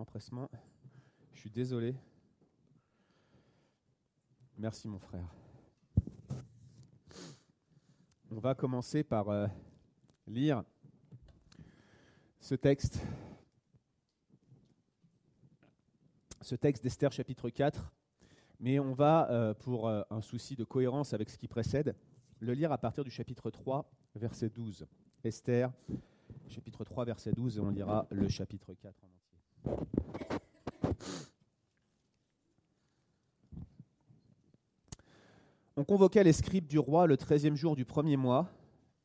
empressement. Je suis désolé. Merci mon frère. On va commencer par euh, lire ce texte. Ce texte d'Esther chapitre 4. Mais on va, euh, pour euh, un souci de cohérence avec ce qui précède, le lire à partir du chapitre 3, verset 12. Esther, chapitre 3, verset 12, et on lira le chapitre 4 en entier. On convoqua les scribes du roi le treizième jour du premier mois,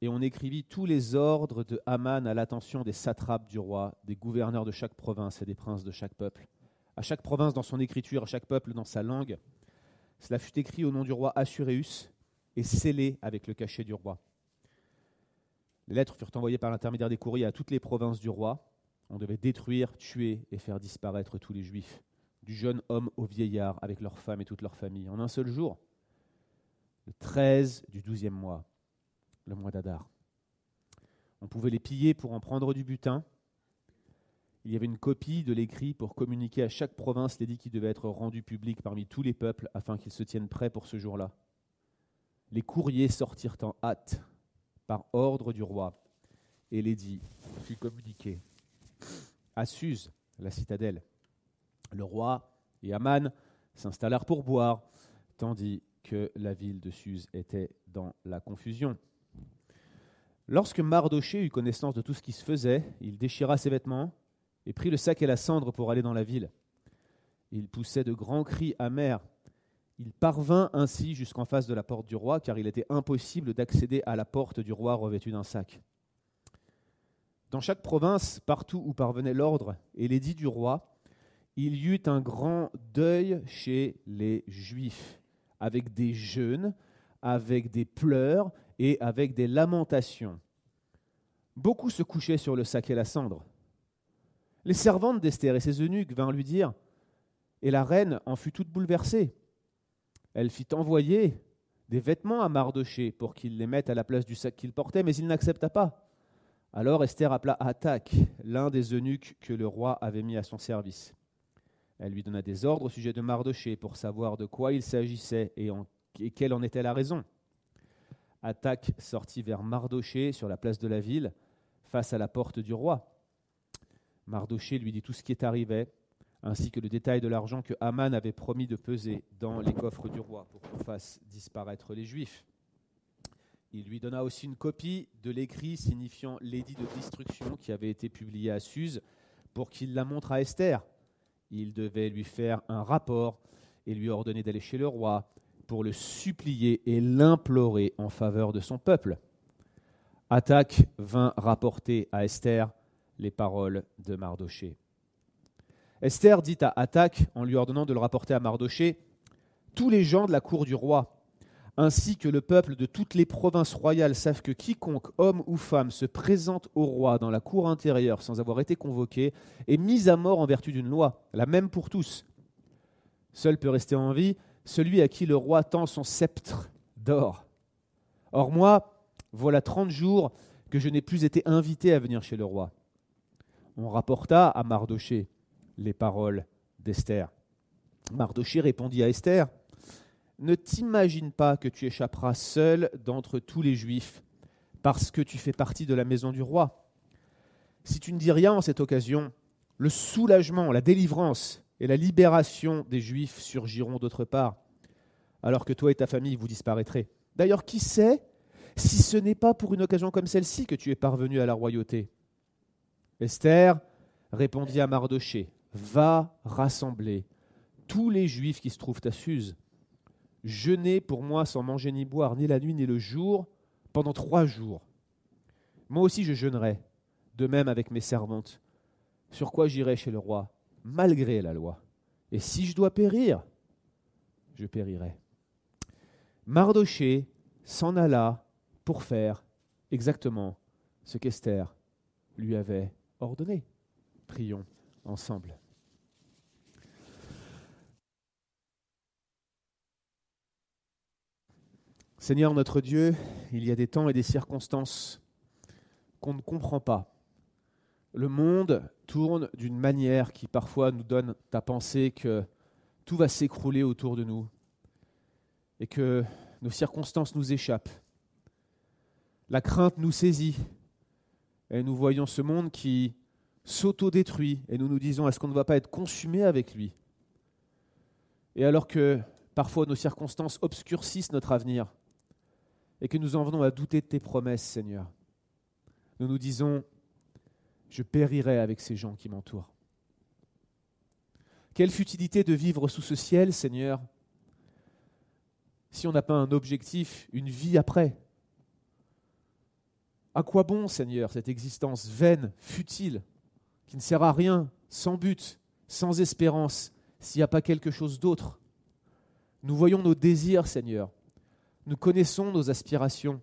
et on écrivit tous les ordres de Haman à l'attention des satrapes du roi, des gouverneurs de chaque province et des princes de chaque peuple. À chaque province dans son écriture, à chaque peuple dans sa langue. Cela fut écrit au nom du roi Assuréus et scellé avec le cachet du roi. Les lettres furent envoyées par l'intermédiaire des courriers à toutes les provinces du roi. On devait détruire, tuer et faire disparaître tous les juifs, du jeune homme au vieillard, avec leurs femmes et toute leur famille, en un seul jour, le 13 du douzième mois, le mois d'Adar. On pouvait les piller pour en prendre du butin. Il y avait une copie de l'écrit pour communiquer à chaque province l'édit qui devait être rendu public parmi tous les peuples afin qu'ils se tiennent prêts pour ce jour-là. Les courriers sortirent en hâte par ordre du roi, et l'édit fut communiqué à Suse, la citadelle. Le roi et Aman s'installèrent pour boire, tandis que la ville de Suse était dans la confusion. Lorsque Mardoché eut connaissance de tout ce qui se faisait, il déchira ses vêtements et prit le sac et la cendre pour aller dans la ville. Il poussait de grands cris amers il parvint ainsi jusqu'en face de la porte du roi, car il était impossible d'accéder à la porte du roi revêtu d'un sac. Dans chaque province, partout où parvenait l'ordre et l'édit du roi, il y eut un grand deuil chez les Juifs, avec des jeûnes, avec des pleurs et avec des lamentations. Beaucoup se couchaient sur le sac et la cendre. Les servantes d'Esther et ses eunuques vinrent lui dire, et la reine en fut toute bouleversée elle fit envoyer des vêtements à Mardoché pour qu'il les mette à la place du sac qu'il portait, mais il n'accepta pas. Alors Esther appela Attaque, l'un des eunuques que le roi avait mis à son service. Elle lui donna des ordres au sujet de Mardoché pour savoir de quoi il s'agissait et, quelle en était la raison. Attaque sortit vers Mardoché sur la place de la ville, face à la porte du roi. Mardoché lui dit tout ce qui est arrivé, ainsi que le détail de l'argent que Haman avait promis de peser dans les coffres du roi pour qu'on fasse disparaître les Juifs. Il lui donna aussi une copie de l'écrit signifiant l'édit de destruction qui avait été publié à Suse pour qu'il la montre à Esther. Il devait lui faire un rapport et lui ordonner d'aller chez le roi pour le supplier et l'implorer en faveur de son peuple. Attaque vint rapporter à Esther les paroles de Mardoché. Esther dit à Attaque, en lui ordonnant de le rapporter à Mardoché, Tous les gens de la cour du roi, ainsi que le peuple de toutes les provinces royales savent que quiconque, homme ou femme, se présente au roi dans la cour intérieure sans avoir été convoqué est mis à mort en vertu d'une loi, la même pour tous. Seul peut rester en vie celui à qui le roi tend son sceptre d'or. Or moi, voilà trente jours que je n'ai plus été invité à venir chez le roi. On rapporta à Mardoché les paroles d'Esther. Mardoché répondit à Esther Ne t'imagine pas que tu échapperas seul d'entre tous les Juifs, parce que tu fais partie de la maison du roi. Si tu ne dis rien en cette occasion, le soulagement, la délivrance et la libération des Juifs surgiront d'autre part, alors que toi et ta famille vous disparaîtrez. D'ailleurs, qui sait si ce n'est pas pour une occasion comme celle-ci que tu es parvenu à la royauté? Esther répondit à Mardoché va rassembler tous les juifs qui se trouvent à Suse. Jeûner pour moi sans manger ni boire, ni la nuit ni le jour, pendant trois jours. Moi aussi je jeûnerai, de même avec mes servantes. Sur quoi j'irai chez le roi, malgré la loi. Et si je dois périr, je périrai. Mardoché s'en alla pour faire exactement ce qu'Esther lui avait ordonné. Prions ensemble. Seigneur notre Dieu, il y a des temps et des circonstances qu'on ne comprend pas, le monde tourne d'une manière qui parfois nous donne à penser que tout va s'écrouler autour de nous et que nos circonstances nous échappent. La crainte nous saisit et nous voyons ce monde qui s'auto-détruit et nous nous disons est-ce qu'on ne va pas être consumé avec lui? Et alors que parfois nos circonstances obscurcissent notre avenir et que nous en venons à douter de tes promesses, Seigneur, nous nous disons je périrai avec ces gens qui m'entourent. Quelle futilité de vivre sous ce ciel, Seigneur, si on n'a pas un objectif, une vie après. À quoi bon, Seigneur, cette existence vaine, futile, qui ne sert à rien, sans but, sans espérance, s'il n'y a pas quelque chose d'autre? Nous voyons nos désirs, Seigneur. Nous connaissons nos aspirations.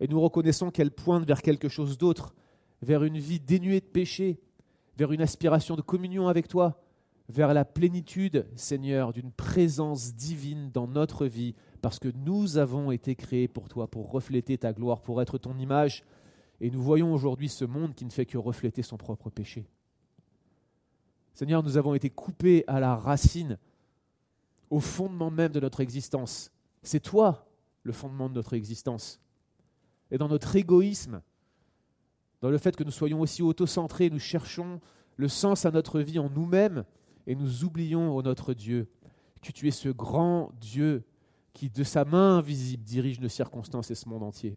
Et nous reconnaissons qu'elles pointent vers quelque chose d'autre, vers une vie dénuée de péché, vers une aspiration de communion avec toi, vers la plénitude, Seigneur, d'une présence divine dans notre vie, parce que nous avons été créés pour toi, pour refléter ta gloire, pour être ton image. Et nous voyons aujourd'hui ce monde qui ne fait que refléter son propre péché. Seigneur, nous avons été coupés à la racine, au fondement même de notre existence. C'est toi le fondement de notre existence. Et dans notre égoïsme, dans le fait que nous soyons aussi autocentrés, nous cherchons le sens à notre vie en nous-mêmes et nous oublions, ô notre Dieu, que tu es ce grand Dieu qui, de sa main invisible, dirige nos circonstances et ce monde entier.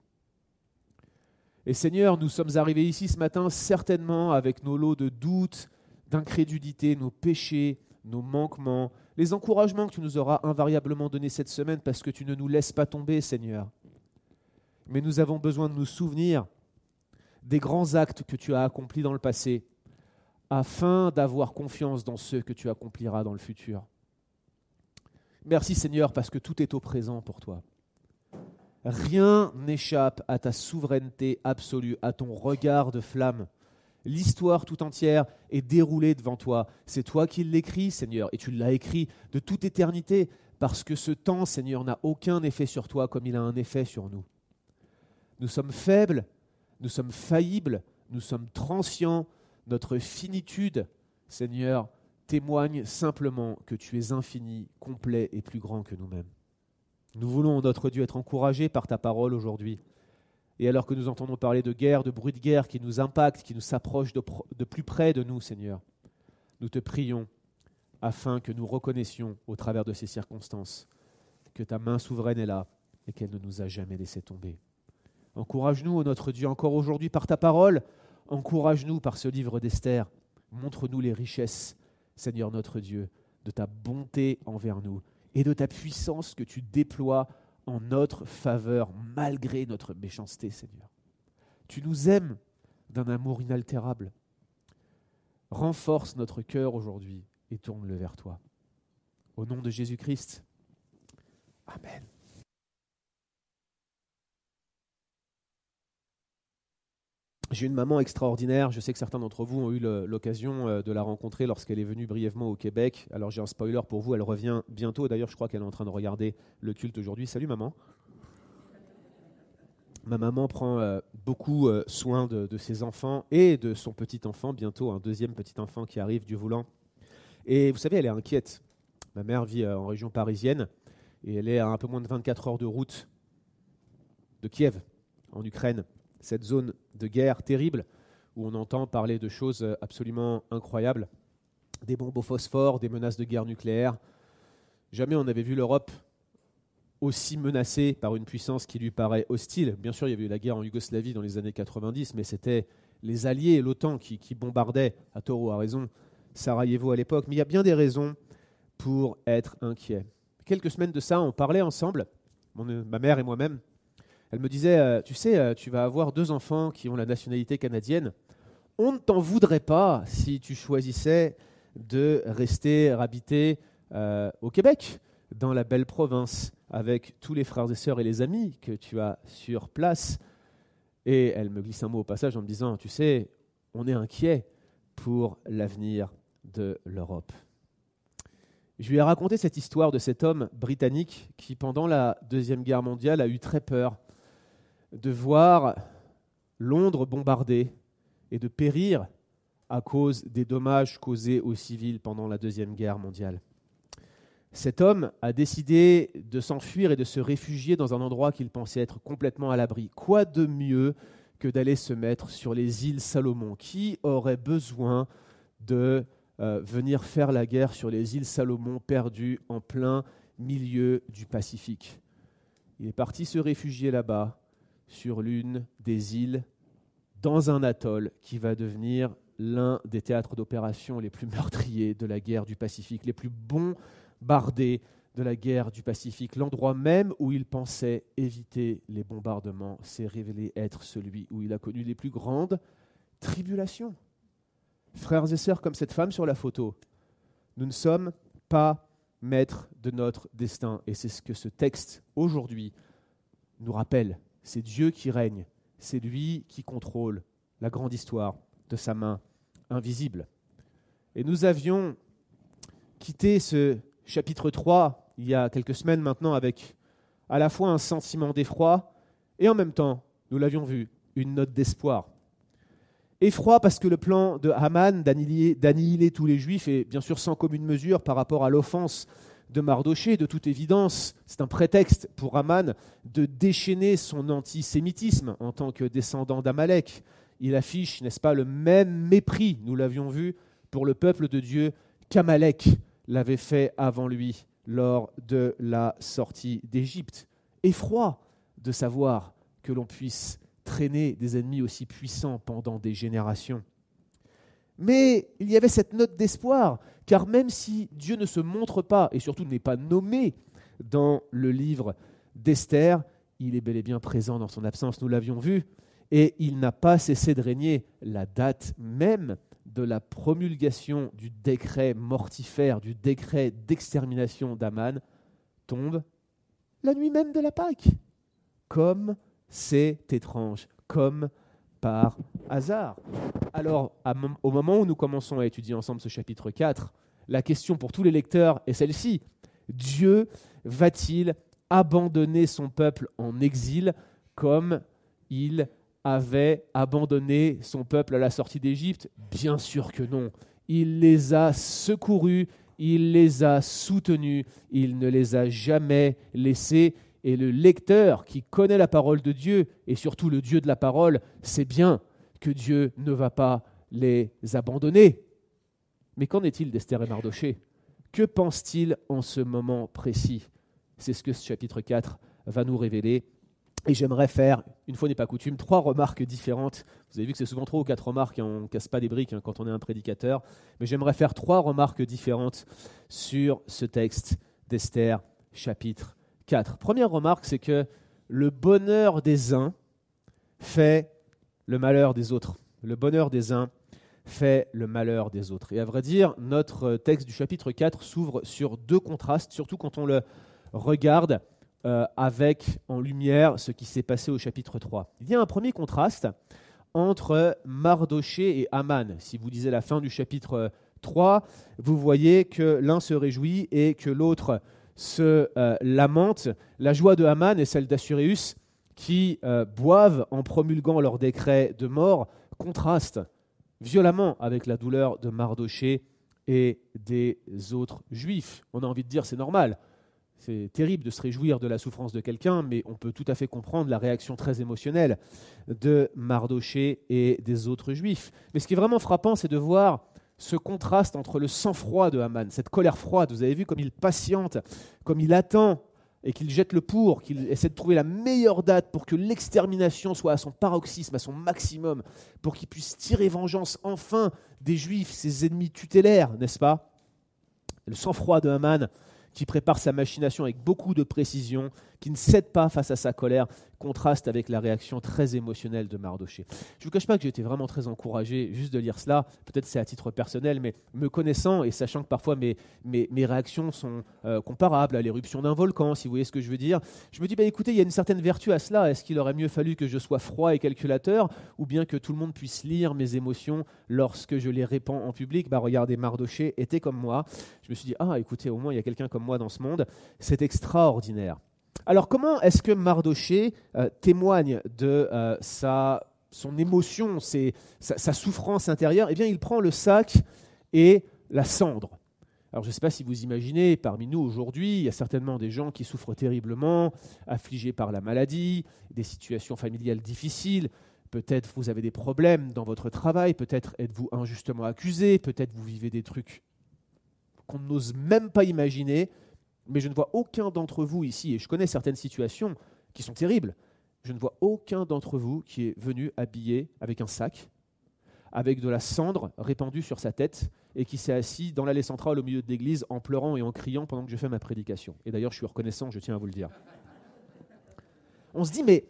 Et Seigneur, nous sommes arrivés ici ce matin certainement avec nos lots de doutes, d'incrédulité, nos péchés, nos manquements, les encouragements que tu nous auras invariablement donnés cette semaine parce que tu ne nous laisses pas tomber, Seigneur. Mais nous avons besoin de nous souvenir des grands actes que tu as accomplis dans le passé, afin d'avoir confiance dans ceux que tu accompliras dans le futur. Merci Seigneur parce que tout est au présent pour toi. Rien n'échappe à ta souveraineté absolue, à ton regard de flamme. L'histoire tout entière est déroulée devant toi. C'est toi qui l'écris, Seigneur, et tu l'as écrit de toute éternité, parce que ce temps, Seigneur, n'a aucun effet sur toi comme il a un effet sur nous. Nous sommes faibles, nous sommes faillibles, nous sommes transients, notre finitude, Seigneur, témoigne simplement que tu es infini, complet et plus grand que nous-mêmes. Nous voulons, notre Dieu, être encouragés par ta parole aujourd'hui. Et alors que nous entendons parler de guerre, de bruit de guerre qui nous impacte, qui nous s'approche de, de, plus près de nous, Seigneur, nous te prions afin que nous reconnaissions au travers de ces circonstances que ta main souveraine est là et qu'elle ne nous a jamais laissé tomber. Encourage-nous, notre Dieu, encore aujourd'hui par ta parole. Encourage-nous par ce livre d'Esther. Montre-nous les richesses, Seigneur notre Dieu, de ta bonté envers nous et de ta puissance que tu déploies en notre faveur malgré notre méchanceté, Seigneur. Tu nous aimes d'un amour inaltérable. Renforce notre cœur aujourd'hui et tourne-le vers toi. Au nom de Jésus-Christ. Amen. J'ai une maman extraordinaire. Je sais que certains d'entre vous ont eu l'occasion euh, de la rencontrer lorsqu'elle est venue brièvement au Québec. Alors j'ai un spoiler pour vous, elle revient bientôt. D'ailleurs, je crois qu'elle est en train de regarder le culte aujourd'hui. Salut maman. Ma maman prend euh, beaucoup euh, soin de, ses enfants et de son petit enfant, bientôt un deuxième petit enfant qui arrive, du voulant. Et vous savez, elle est inquiète. Ma mère vit en région parisienne et elle est à un peu moins de 24 heures de route de Kiev, en Ukraine cette zone de guerre terrible où on entend parler de choses absolument incroyables, des bombes au phosphore, des menaces de guerre nucléaire. Jamais on n'avait vu l'Europe aussi menacée par une puissance qui lui paraît hostile. Bien sûr, il y avait eu la guerre en Yougoslavie dans les années 90, mais c'était les alliés, l'OTAN, qui, bombardaient, à tort à raison, Sarajevo à l'époque. Mais il y a bien des raisons pour être inquiet. Quelques semaines de ça, on parlait ensemble, ma mère et moi-même, elle me disait, euh, tu sais, euh, tu vas avoir deux enfants qui ont la nationalité canadienne. On ne t'en voudrait pas si tu choisissais de rester habité euh, au Québec, dans la belle province, avec tous les frères et sœurs et les amis que tu as sur place. Et elle me glisse un mot au passage en me disant, tu sais, on est inquiet pour l'avenir de l'Europe. Je lui ai raconté cette histoire de cet homme britannique qui, pendant la Deuxième Guerre mondiale, a eu très peur de voir Londres bombardée et de périr à cause des dommages causés aux civils pendant la Deuxième Guerre mondiale. Cet homme a décidé de s'enfuir et de se réfugier dans un endroit qu'il pensait être complètement à l'abri. Quoi de mieux que d'aller se mettre sur les îles Salomon? Qui aurait besoin de euh, venir faire la guerre sur les îles Salomon perdues en plein milieu du Pacifique? Il est parti se réfugier là-bas, sur l'une des îles, dans un atoll qui va devenir l'un des théâtres d'opération les plus meurtriers de la guerre du Pacifique, les plus bons bardé de la guerre du Pacifique. L'endroit même où il pensait éviter les bombardements s'est révélé être celui où il a connu les plus grandes tribulations. Frères et sœurs, comme cette femme sur la photo, nous ne sommes pas maîtres de notre destin. Et c'est ce que ce texte aujourd'hui nous rappelle. C'est Dieu qui règne, c'est lui qui contrôle la grande histoire de sa main invisible. Et nous avions quitté ce chapitre 3, il y a quelques semaines maintenant, avec à la fois un sentiment d'effroi et en même temps, nous l'avions vu, une note d'espoir. Effroi parce que le plan de Haman d'annihiler tous les juifs est bien sûr sans commune mesure par rapport à l'offense de Mardoché, de toute évidence, c'est un prétexte pour Haman de déchaîner son antisémitisme en tant que descendant d'Amalek. Il affiche, n'est-ce pas, le même mépris, nous l'avions vu, pour le peuple de Dieu qu'Amalek l'avait fait avant lui lors de la sortie d'Égypte. Effroi de savoir que l'on puisse traîner des ennemis aussi puissants pendant des générations. Mais il y avait cette note d'espoir, car même si Dieu ne se montre pas, et surtout n'est pas nommé dans le livre d'Esther, il est bel et bien présent dans son absence, nous l'avions vu, et il n'a pas cessé de régner. La date même de la promulgation du décret mortifère, du décret d'extermination d'Aman, tombe la nuit même de la Pâque. Comme c'est étrange, comme par hasard. Alors, au moment où nous commençons à étudier ensemble ce chapitre 4, la question pour tous les lecteurs est celle-ci. Dieu va-t-il abandonner son peuple en exil comme il avait abandonné son peuple à la sortie d'Égypte? Bien sûr que non. Il les a secourus, il les a soutenus, il ne les a jamais laissés. Et le lecteur qui connaît la parole de Dieu, et surtout le Dieu de la parole, sait bien que Dieu ne va pas les abandonner. Mais qu'en est-il d'Esther et Mardoché? Que pense-t-il en ce moment précis? C'est ce que ce chapitre 4 va nous révéler. Et j'aimerais faire, une fois n'est pas coutume, trois remarques différentes. Vous avez vu que c'est souvent trois ou quatre remarques, on ne casse pas des briques hein, quand on est un prédicateur. Mais j'aimerais faire trois remarques différentes sur ce texte d'Esther, chapitre 4. Première remarque, c'est que le bonheur des uns fait le malheur des autres. Le bonheur des uns fait le malheur des autres. Et à vrai dire, notre texte du chapitre 4 s'ouvre sur deux contrastes, surtout quand on le regarde euh, avec en lumière ce qui s'est passé au chapitre 3. Il y a un premier contraste entre Mardoché et Aman. Si vous lisez la fin du chapitre 3, vous voyez que l'un se réjouit et que l'autre se euh, lamente. La joie de Aman et celle d'Assuréus, qui euh, boivent en promulguant leur décret de mort, contrastent violemment avec la douleur de Mardoché et des autres juifs. On a envie de dire c'est normal. C'est terrible de se réjouir de la souffrance de quelqu'un, mais on peut tout à fait comprendre la réaction très émotionnelle de Mardoché et des autres juifs. Mais ce qui est vraiment frappant, c'est de voir ce contraste entre le sang-froid de Haman, cette colère froide. Vous avez vu comme il patiente, comme il attend et qu'il jette le pour, qu'il essaie de trouver la meilleure date pour que l'extermination soit à son paroxysme, à son maximum, pour qu'il puisse tirer vengeance enfin des juifs, ses ennemis tutélaires, n'est-ce pas? Le sang-froid de Haman qui prépare sa machination avec beaucoup de précision, qui ne cède pas face à sa colère, contraste avec la réaction très émotionnelle de Mardoché. Je ne vous cache pas que j'ai été vraiment très encouragé juste de lire cela, peut-être c'est à titre personnel, mais me connaissant et sachant que parfois mes, mes, réactions sont euh, comparables à l'éruption d'un volcan, si vous voyez ce que je veux dire, je me dis, bah, écoutez, il y a une certaine vertu à cela, est-ce qu'il aurait mieux fallu que je sois froid et calculateur, ou bien que tout le monde puisse lire mes émotions lorsque je les répands en public? Bah, Regardez, Mardoché était comme moi, je me suis dit, ah écoutez, au moins il y a quelqu'un comme moi dans ce monde, c'est extraordinaire. Alors comment est-ce que Mardoché euh, témoigne de euh, sa son émotion, sa, sa, souffrance intérieure, eh bien, il prend le sac et la cendre. Alors, je ne sais pas si vous imaginez, parmi nous aujourd'hui, il y a certainement des gens qui souffrent terriblement, affligés par la maladie, des situations familiales difficiles. Peut-être vous avez des problèmes dans votre travail, peut-être êtes-vous injustement accusé, peut-être vous vivez des trucs qu'on n'ose même pas imaginer, mais je ne vois aucun d'entre vous ici, et je connais certaines situations qui sont terribles, je ne vois aucun d'entre vous qui est venu habillé avec un sac, avec de la cendre répandue sur sa tête, et qui s'est assis dans l'allée centrale au milieu de l'église en pleurant et en criant pendant que je fais ma prédication. Et d'ailleurs, je suis reconnaissant, je tiens à vous le dire. On se dit, mais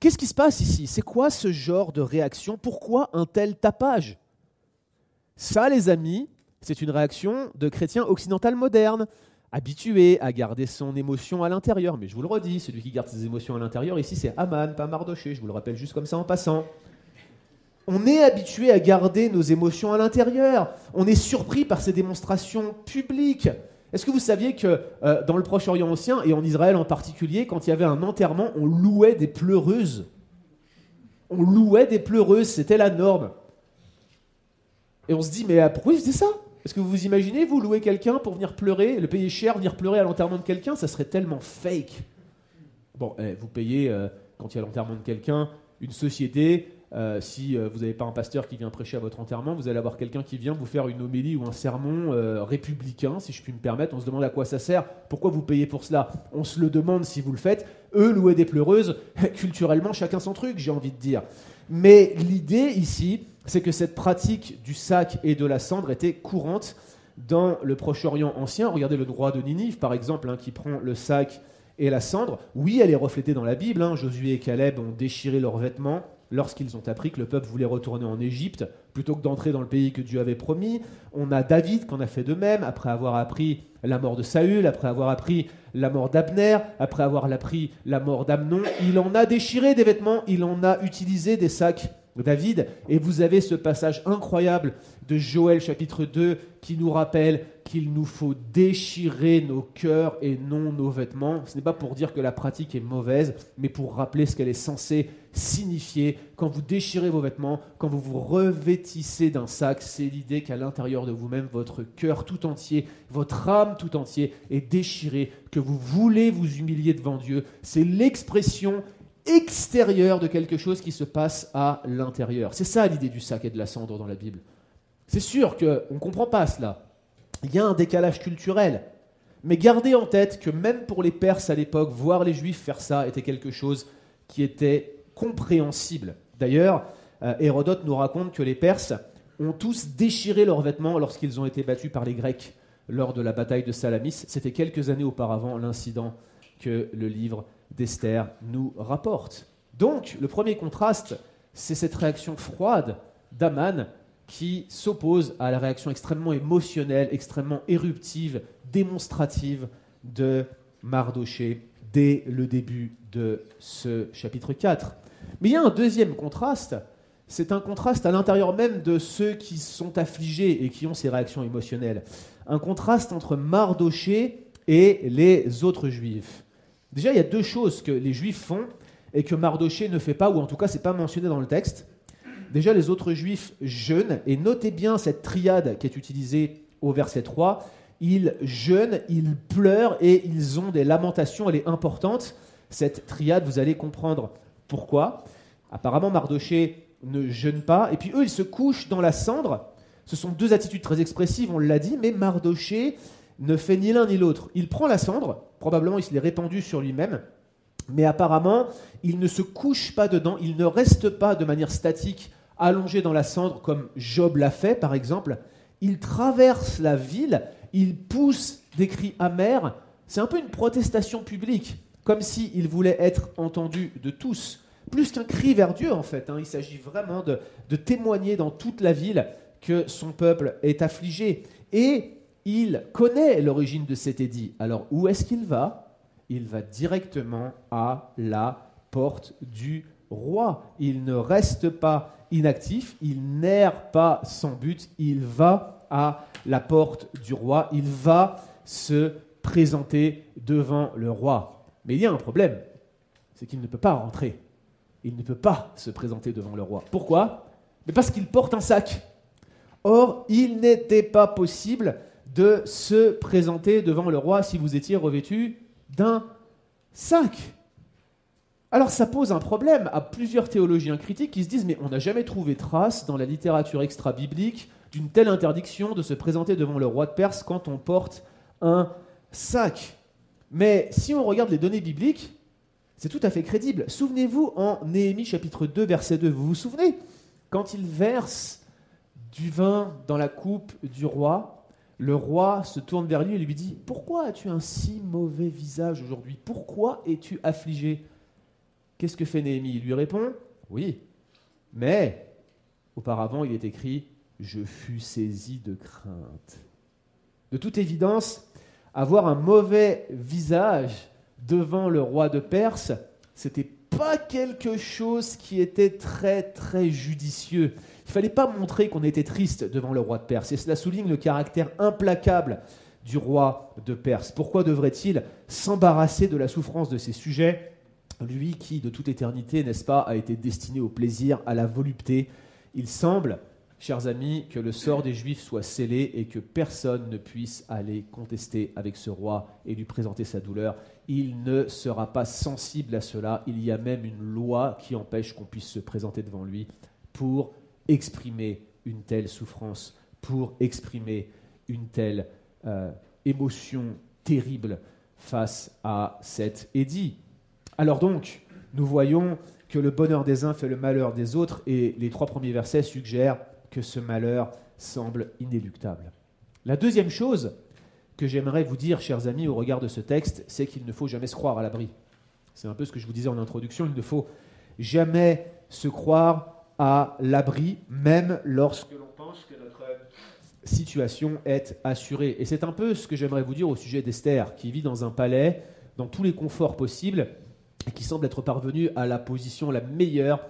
qu'est-ce qui se passe ici? C'est quoi ce genre de réaction? Pourquoi un tel tapage? Ça, les amis, c'est une réaction de chrétien occidental moderne habitué à garder son émotion à l'intérieur. Mais je vous le redis, celui qui garde ses émotions à l'intérieur, ici, c'est Aman, pas Mardoché. Je vous le rappelle juste comme ça en passant. On est habitué à garder nos émotions à l'intérieur. On est surpris par ces démonstrations publiques. Est-ce que vous saviez que euh, dans le Proche-Orient ancien, et en Israël en particulier, quand il y avait un enterrement, on louait des pleureuses? On louait des pleureuses, c'était la norme. Et on se dit, mais pourquoi ils faisaient ça? Est-ce que vous vous imaginez, vous, louer quelqu'un pour venir pleurer, le payer cher, venir pleurer à l'enterrement de quelqu'un Ça serait tellement fake. Bon, eh, vous payez, euh, quand il y a l'enterrement de quelqu'un, une société. Euh, si euh, vous n'avez pas un pasteur qui vient prêcher à votre enterrement, vous allez avoir quelqu'un qui vient vous faire une homélie ou un sermon républicain, si je puis me permettre. On se demande à quoi ça sert. Pourquoi vous payez pour cela? On se le demande si vous le faites. Eux, louer des pleureuses, culturellement, chacun son truc, j'ai envie de dire. Mais l'idée ici, c'est que cette pratique du sac et de la cendre était courante dans le Proche-Orient ancien. Regardez le droit de Ninive, par exemple, hein, qui prend le sac et la cendre. Oui, elle est reflétée dans la Bible. Hein. Josué et Caleb ont déchiré leurs vêtements lorsqu'ils ont appris que le peuple voulait retourner en Égypte plutôt que d'entrer dans le pays que Dieu avait promis. On a David qui en a fait de même après avoir appris la mort de Saül, après avoir appris la mort d'Abner, après avoir appris la mort d'Amnon. Il en a déchiré des vêtements, il en a utilisé des sacs David, et vous avez ce passage incroyable de Joël chapitre 2 qui nous rappelle qu'il nous faut déchirer nos cœurs et non nos vêtements. Ce n'est pas pour dire que la pratique est mauvaise, mais pour rappeler ce qu'elle est censée signifier. Quand vous déchirez vos vêtements, quand vous vous revêtissez d'un sac, c'est l'idée qu'à l'intérieur de vous-même, votre cœur tout entier, votre âme tout entier est déchiré, que vous voulez vous humilier devant Dieu. C'est l'expression extérieur de quelque chose qui se passe à l'intérieur. C'est ça l'idée du sac et de la cendre dans la Bible. C'est sûr qu'on ne comprend pas cela. Il y a un décalage culturel. Mais gardez en tête que même pour les Perses à l'époque, voir les Juifs faire ça était quelque chose qui était compréhensible. D'ailleurs, euh, Hérodote nous raconte que les Perses ont tous déchiré leurs vêtements lorsqu'ils ont été battus par les Grecs lors de la bataille de Salamis. C'était quelques années auparavant l'incident que le livre d'Esther nous rapporte. Donc, le premier contraste, c'est cette réaction froide d'Aman qui s'oppose à la réaction extrêmement émotionnelle, extrêmement éruptive, démonstrative de Mardoché dès le début de ce chapitre 4. Mais il y a un deuxième contraste, c'est un contraste à l'intérieur même de ceux qui sont affligés et qui ont ces réactions émotionnelles. Un contraste entre Mardoché et les autres juifs. Déjà, il y a deux choses que les Juifs font et que Mardoché ne fait pas, ou en tout cas, c'est pas mentionné dans le texte. Déjà, les autres Juifs jeûnent, et notez bien cette triade qui est utilisée au verset 3. Ils jeûnent, ils pleurent et ils ont des lamentations. Elle est importante, cette triade, vous allez comprendre pourquoi. Apparemment, Mardoché ne jeûne pas, et puis eux, ils se couchent dans la cendre. Ce sont deux attitudes très expressives, on l'a dit, mais Mardoché ne fait ni l'un ni l'autre. Il prend la cendre, probablement il se l'est répandu sur lui-même, mais apparemment il ne se couche pas dedans, il ne reste pas de manière statique allongé dans la cendre comme Job l'a fait par exemple. Il traverse la ville, il pousse des cris amers. C'est un peu une protestation publique, comme s'il voulait être entendu de tous. Plus qu'un cri vers Dieu en fait, hein. il s'agit vraiment de, de témoigner dans toute la ville que son peuple est affligé. Et il connaît l'origine de cet édit. Alors où est-ce qu'il va? Il va directement à la porte du roi. Il ne reste pas inactif, il n'erre pas sans but, il va à la porte du roi, il va se présenter devant le roi. Mais il y a un problème, c'est qu'il ne peut pas rentrer. il ne peut pas se présenter devant le roi. Pourquoi? Mais parce qu'il porte un sac. Or, il n'était pas possible de se présenter devant le roi si vous étiez revêtu d'un sac. Alors ça pose un problème à plusieurs théologiens critiques qui se disent mais on n'a jamais trouvé trace dans la littérature extra-biblique d'une telle interdiction de se présenter devant le roi de Perse quand on porte un sac. Mais si on regarde les données bibliques, c'est tout à fait crédible. Souvenez-vous en Néhémie chapitre 2 verset 2, vous vous souvenez Quand il verse du vin dans la coupe du roi, le roi se tourne vers lui et lui dit Pourquoi as-tu un si mauvais visage aujourd'hui? Pourquoi es-tu affligé? Qu'est-ce que fait Néhémie? Il lui répond Oui, mais auparavant il est écrit Je fus saisi de crainte. De toute évidence, avoir un mauvais visage devant le roi de Perse, c'était pas quelque chose qui était très très judicieux. Il fallait pas montrer qu'on était triste devant le roi de Perse. Et cela souligne le caractère implacable du roi de Perse. Pourquoi devrait-il s'embarrasser de la souffrance de ses sujets? Lui qui, de toute éternité, n'est-ce pas, a été destiné au plaisir, à la volupté. Il semble chers amis, que le sort des Juifs soit scellé et que personne ne puisse aller contester avec ce roi et lui présenter sa douleur. Il ne sera pas sensible à cela. Il y a même une loi qui empêche qu'on puisse se présenter devant lui pour exprimer une telle souffrance, pour exprimer une telle euh, émotion terrible face à cet édit. Alors donc, nous voyons que le bonheur des uns fait le malheur des autres, et les trois premiers versets suggèrent que ce malheur semble inéluctable. La deuxième chose que j'aimerais vous dire, chers amis, au regard de ce texte, c'est qu'il ne faut jamais se croire à l'abri. C'est un peu ce que je vous disais en introduction, il ne faut jamais se croire à l'abri, même lorsque l'on pense que notre situation est assurée. Et c'est un peu ce que j'aimerais vous dire au sujet d'Esther, qui vit dans un palais, dans tous les conforts possibles, et qui semble être parvenue à la position la meilleure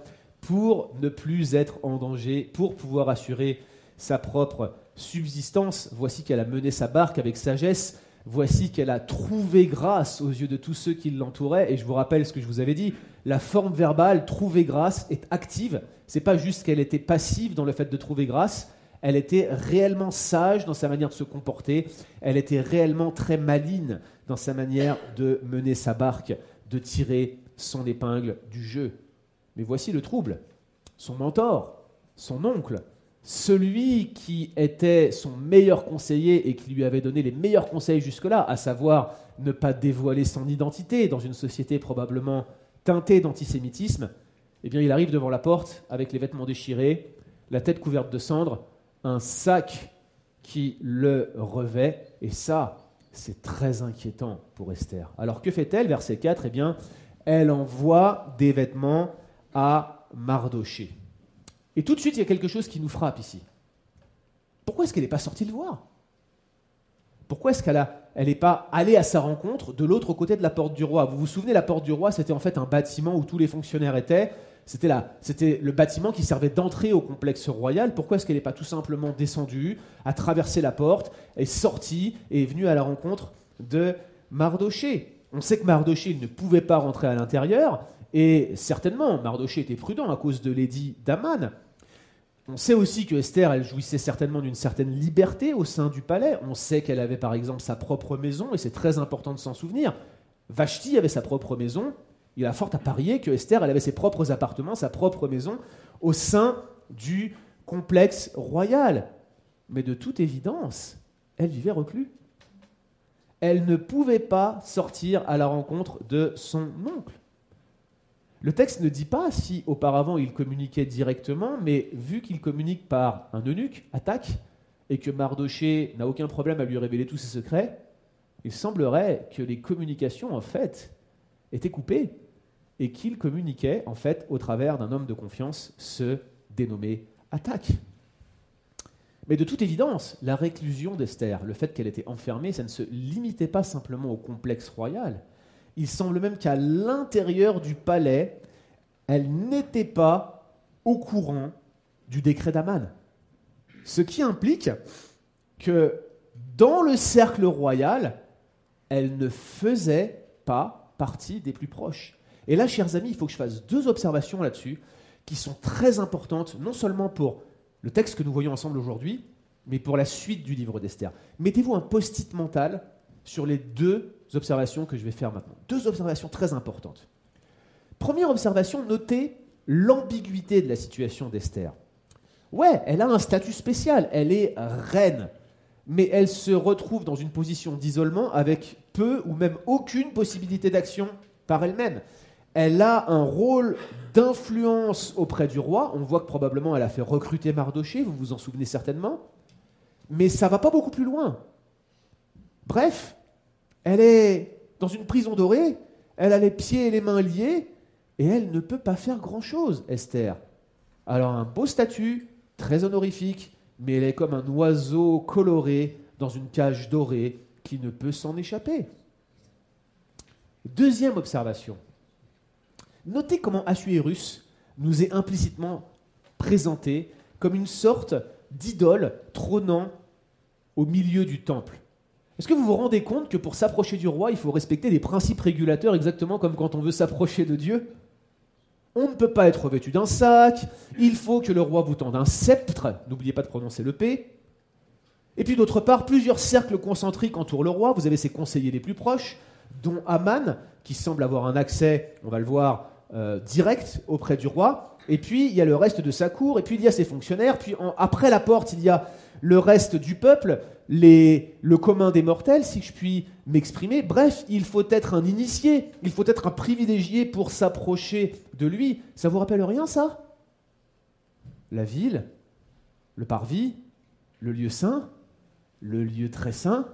pour ne plus être en danger, pour pouvoir assurer sa propre subsistance. Voici qu'elle a mené sa barque avec sagesse. Voici qu'elle a trouvé grâce aux yeux de tous ceux qui l'entouraient. Et je vous rappelle ce que je vous avais dit la forme verbale trouver grâce est active. C'est pas juste qu'elle était passive dans le fait de trouver grâce. Elle était réellement sage dans sa manière de se comporter. Elle était réellement très maligne dans sa manière de mener sa barque, de tirer son épingle du jeu. Mais voici le trouble. Son mentor, son oncle, celui qui était son meilleur conseiller et qui lui avait donné les meilleurs conseils jusque-là, à savoir ne pas dévoiler son identité dans une société probablement teintée d'antisémitisme, eh bien il arrive devant la porte avec les vêtements déchirés, la tête couverte de cendres, un sac qui le revêt, et ça, c'est très inquiétant pour Esther. Alors que fait-elle? Verset 4, eh bien, elle envoie des vêtements à Mardoché. Et tout de suite, il y a quelque chose qui nous frappe ici. Pourquoi est-ce qu'elle n'est pas sortie le voir? Pourquoi est-ce qu'elle n'est pas allée à sa rencontre de l'autre côté de la porte du roi? Vous vous souvenez, la porte du roi, c'était en fait un bâtiment où tous les fonctionnaires étaient. C'était, c'était le bâtiment qui servait d'entrée au complexe royal. Pourquoi est-ce qu'elle n'est pas tout simplement descendue, a traversé la porte, est sortie et est venue à la rencontre de Mardoché? On sait que Mardoché ne pouvait pas rentrer à l'intérieur, et certainement, Mardoché était prudent à cause de l'édit d'Aman. On sait aussi que Esther, elle jouissait certainement d'une certaine liberté au sein du palais. On sait qu'elle avait par exemple sa propre maison, et c'est très important de s'en souvenir. Vashti avait sa propre maison. Il a fort à parier que Esther, elle avait ses propres appartements, sa propre maison, au sein du complexe royal. Mais de toute évidence, elle vivait reclus. Elle ne pouvait pas sortir à la rencontre de son oncle. Le texte ne dit pas si auparavant il communiquait directement, mais vu qu'il communique par un eunuque, attaque, et que Mardoché n'a aucun problème à lui révéler tous ses secrets, il semblerait que les communications, en fait, étaient coupées et qu'il communiquait, en fait, au travers d'un homme de confiance, ce dénommé attaque. Mais de toute évidence, la réclusion d'Esther, le fait qu'elle était enfermée, ça ne se limitait pas simplement au complexe royal, il semble même qu'à l'intérieur du palais, elle n'était pas au courant du décret d'Aman. Ce qui implique que dans le cercle royal, elle ne faisait pas partie des plus proches. Et là, chers amis, il faut que je fasse deux observations là-dessus qui sont très importantes, non seulement pour le texte que nous voyons ensemble aujourd'hui, mais pour la suite du livre d'Esther. Mettez-vous un post-it mental sur les deux observations que je vais faire maintenant. Deux observations très importantes. Première observation, notez l'ambiguïté de la situation d'Esther. Ouais, elle a un statut spécial, elle est reine, mais elle se retrouve dans une position d'isolement avec peu ou même aucune possibilité d'action par elle-même. Elle a un rôle d'influence auprès du roi. On voit que probablement elle a fait recruter Mardoché, vous vous en souvenez certainement. Mais ça va pas beaucoup plus loin. Bref, elle est dans une prison dorée, elle a les pieds et les mains liés, et elle ne peut pas faire grand-chose, Esther. Alors un beau statut, très honorifique, mais elle est comme un oiseau coloré dans une cage dorée qui ne peut s'en échapper. Deuxième observation. Notez comment Assuérus nous est implicitement présenté comme une sorte d'idole trônant au milieu du temple. Est-ce que vous vous rendez compte que pour s'approcher du roi, il faut respecter des principes régulateurs exactement comme quand on veut s'approcher de Dieu? On ne peut pas être revêtu d'un sac, il faut que le roi vous tende un sceptre, n'oubliez pas de prononcer le P. Et puis d'autre part, plusieurs cercles concentriques entourent le roi, vous avez ses conseillers les plus proches, dont Aman, qui semble avoir un accès, on va le voir, euh, direct auprès du roi. Et puis il y a le reste de sa cour, et puis il y a ses fonctionnaires, puis après la porte, il y a le reste du peuple, le commun des mortels, si je puis m'exprimer. Bref, il faut être un initié, il faut être un privilégié pour s'approcher de lui. Ça vous rappelle rien, ça? La ville, le parvis, le lieu saint, le lieu très saint.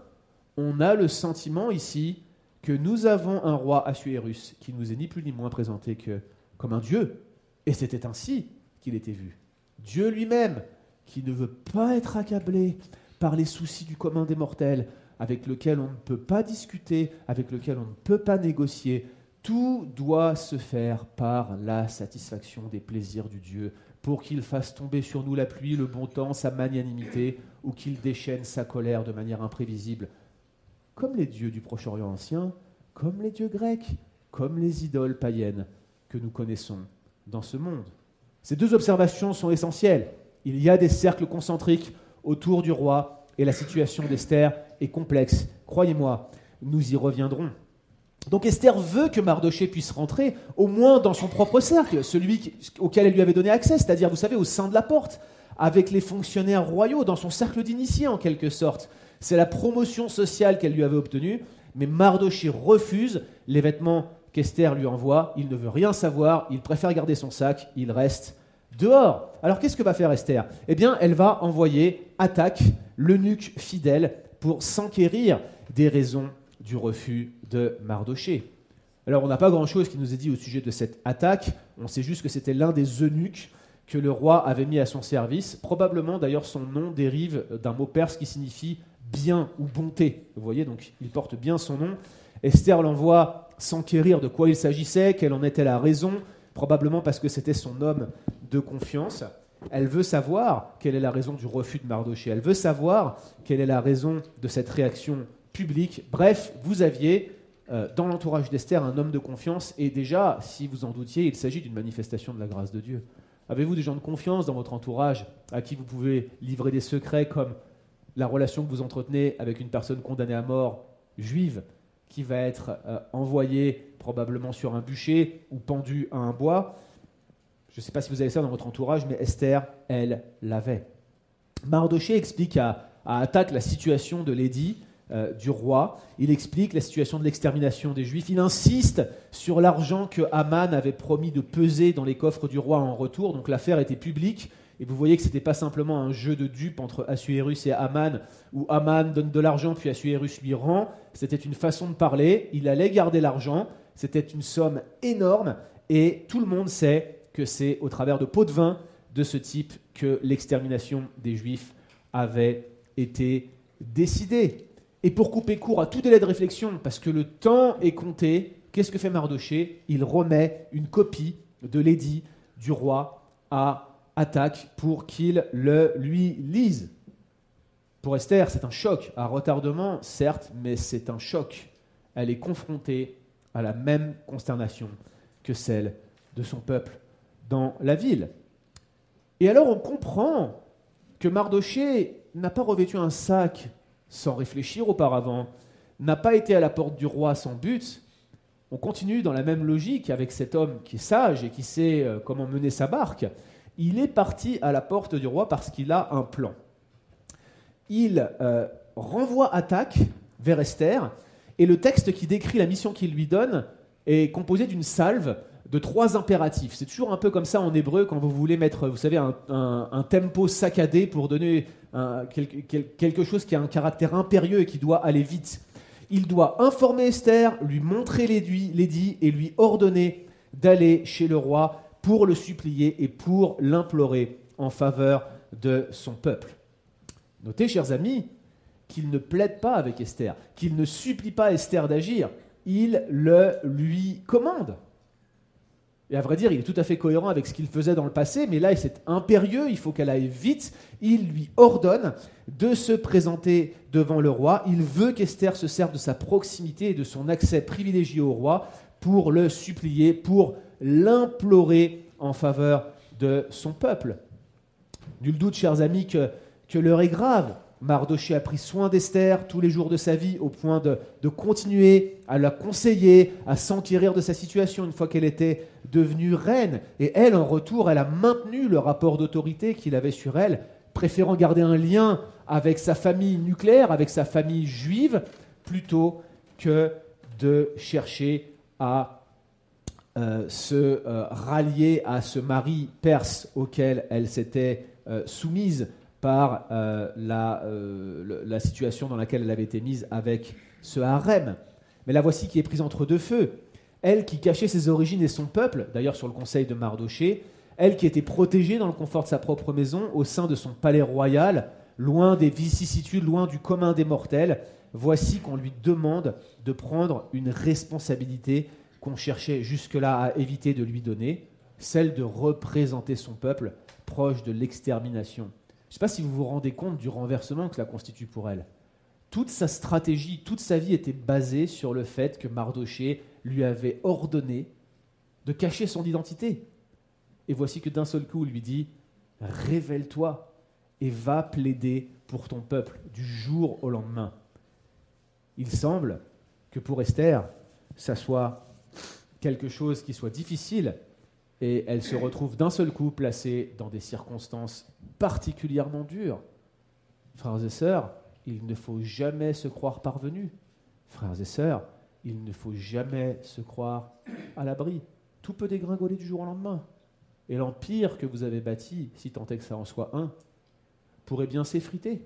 On a le sentiment ici que nous avons un roi Assuérus qui nous est ni plus ni moins présenté que comme un dieu, et c'était ainsi qu'il était vu. Dieu lui-même, qui ne veut pas être accablé par les soucis du commun des mortels, avec lequel on ne peut pas discuter, avec lequel on ne peut pas négocier. Tout doit se faire par la satisfaction des plaisirs du Dieu, pour qu'il fasse tomber sur nous la pluie, le bon temps, sa magnanimité, ou qu'il déchaîne sa colère de manière imprévisible comme les dieux du Proche-Orient ancien, comme les dieux grecs, comme les idoles païennes que nous connaissons dans ce monde. Ces deux observations sont essentielles. Il y a des cercles concentriques autour du roi et la situation d'Esther est complexe. Croyez-moi, nous y reviendrons. Donc Esther veut que Mardoché puisse rentrer au moins dans son propre cercle, celui auquel elle lui avait donné accès, c'est-à-dire, vous savez, au sein de la porte, avec les fonctionnaires royaux, dans son cercle d'initiés en quelque sorte. C'est la promotion sociale qu'elle lui avait obtenue, mais Mardoché refuse les vêtements qu'Esther lui envoie. Il ne veut rien savoir, il préfère garder son sac, il reste dehors. Alors qu'est-ce que va faire Esther? Eh bien, elle va envoyer Attaque, l'eunuque fidèle, pour s'enquérir des raisons du refus de Mardoché. Alors, on n'a pas grand-chose qui nous est dit au sujet de cette attaque. On sait juste que c'était l'un des eunuques que le roi avait mis à son service. Probablement, d'ailleurs, son nom dérive d'un mot perse qui signifie bien ou bonté. Vous voyez, donc il porte bien son nom. Esther l'envoie s'enquérir de quoi il s'agissait, quelle en était la raison, probablement parce que c'était son homme de confiance. Elle veut savoir quelle est la raison du refus de Mardoché. Elle veut savoir quelle est la raison de cette réaction publique. Bref, vous aviez euh, dans l'entourage d'Esther un homme de confiance, et déjà, si vous en doutiez, il s'agit d'une manifestation de la grâce de Dieu. Avez-vous des gens de confiance dans votre entourage à qui vous pouvez livrer des secrets comme la relation que vous entretenez avec une personne condamnée à mort juive qui va être euh, envoyée probablement sur un bûcher ou pendue à un bois. Je ne sais pas si vous avez ça dans votre entourage, mais Esther, elle, l'avait. Mardoché explique à, à Attaque la situation de l'édit euh, du roi. Il explique la situation de l'extermination des Juifs. Il insiste sur l'argent que Haman avait promis de peser dans les coffres du roi en retour. Donc l'affaire était publique. Et vous voyez que ce n'était pas simplement un jeu de dupes entre Assuérus et Aman, où Aman donne de l'argent puis Assuérus lui rend. C'était une façon de parler. Il allait garder l'argent. C'était une somme énorme. Et tout le monde sait que c'est au travers de pots de vin de ce type que l'extermination des Juifs avait été décidée. Et pour couper court à tout délai de réflexion, parce que le temps est compté, qu'est-ce que fait Mardoché? Il remet une copie de l'édit du roi à attaque pour qu'il le lui lise. Pour Esther, c'est un choc, à retardement, certes, mais c'est un choc. Elle est confrontée à la même consternation que celle de son peuple dans la ville. Et alors on comprend que Mardoché n'a pas revêtu un sac sans réfléchir auparavant, n'a pas été à la porte du roi sans but. On continue dans la même logique avec cet homme qui est sage et qui sait euh, comment mener sa barque. Il est parti à la porte du roi parce qu'il a un plan. Il euh, renvoie attaque vers Esther, et le texte qui décrit la mission qu'il lui donne est composé d'une salve de trois impératifs. C'est toujours un peu comme ça en hébreu quand vous voulez mettre, vous savez, un, tempo saccadé pour donner quelque chose qui a un caractère impérieux et qui doit aller vite. Il doit informer Esther, lui montrer l'édit et lui ordonner d'aller chez le roi pour le supplier et pour l'implorer en faveur de son peuple. Notez, chers amis, qu'il ne plaide pas avec Esther, qu'il ne supplie pas Esther d'agir, il le lui commande. Et à vrai dire, il est tout à fait cohérent avec ce qu'il faisait dans le passé, mais là, c'est impérieux, il faut qu'elle aille vite. Il lui ordonne de se présenter devant le roi. Il veut qu'Esther se serve de sa proximité et de son accès privilégié au roi pour le supplier, pour l'implorer en faveur de son peuple. Nul doute, chers amis, que, que l'heure est grave. Mardoché a pris soin d'Esther tous les jours de sa vie au point de, continuer à la conseiller, à s'enquérir de sa situation une fois qu'elle était devenue reine. Et elle, en retour, elle a maintenu le rapport d'autorité qu'il avait sur elle, préférant garder un lien avec sa famille nucléaire, avec sa famille juive, plutôt que de chercher à euh, se euh, rallier à ce mari perse auquel elle s'était euh, soumise par la, la, situation dans laquelle elle avait été mise avec ce harem. Mais la voici qui est prise entre deux feux. Elle qui cachait ses origines et son peuple, d'ailleurs sur le conseil de Mardoché, elle qui était protégée dans le confort de sa propre maison, au sein de son palais royal, loin des vicissitudes, loin du commun des mortels, voici qu'on lui demande de prendre une responsabilité qu'on cherchait jusque-là à éviter de lui donner, celle de représenter son peuple proche de l'extermination. Je ne sais pas si vous vous rendez compte du renversement que cela constitue pour elle. Toute sa stratégie, toute sa vie était basée sur le fait que Mardoché lui avait ordonné de cacher son identité. Et voici que d'un seul coup, il lui dit Révèle-toi et va plaider pour ton peuple du jour au lendemain. Il semble que pour Esther, ça soit quelque chose qui soit difficile et elle se retrouve d'un seul coup placée dans des circonstances particulièrement dures. Frères et sœurs, il ne faut jamais se croire parvenu. Frères et sœurs, il ne faut jamais se croire à l'abri. Tout peut dégringoler du jour au lendemain. Et l'empire que vous avez bâti, si tant est que ça en soit un, pourrait bien s'effriter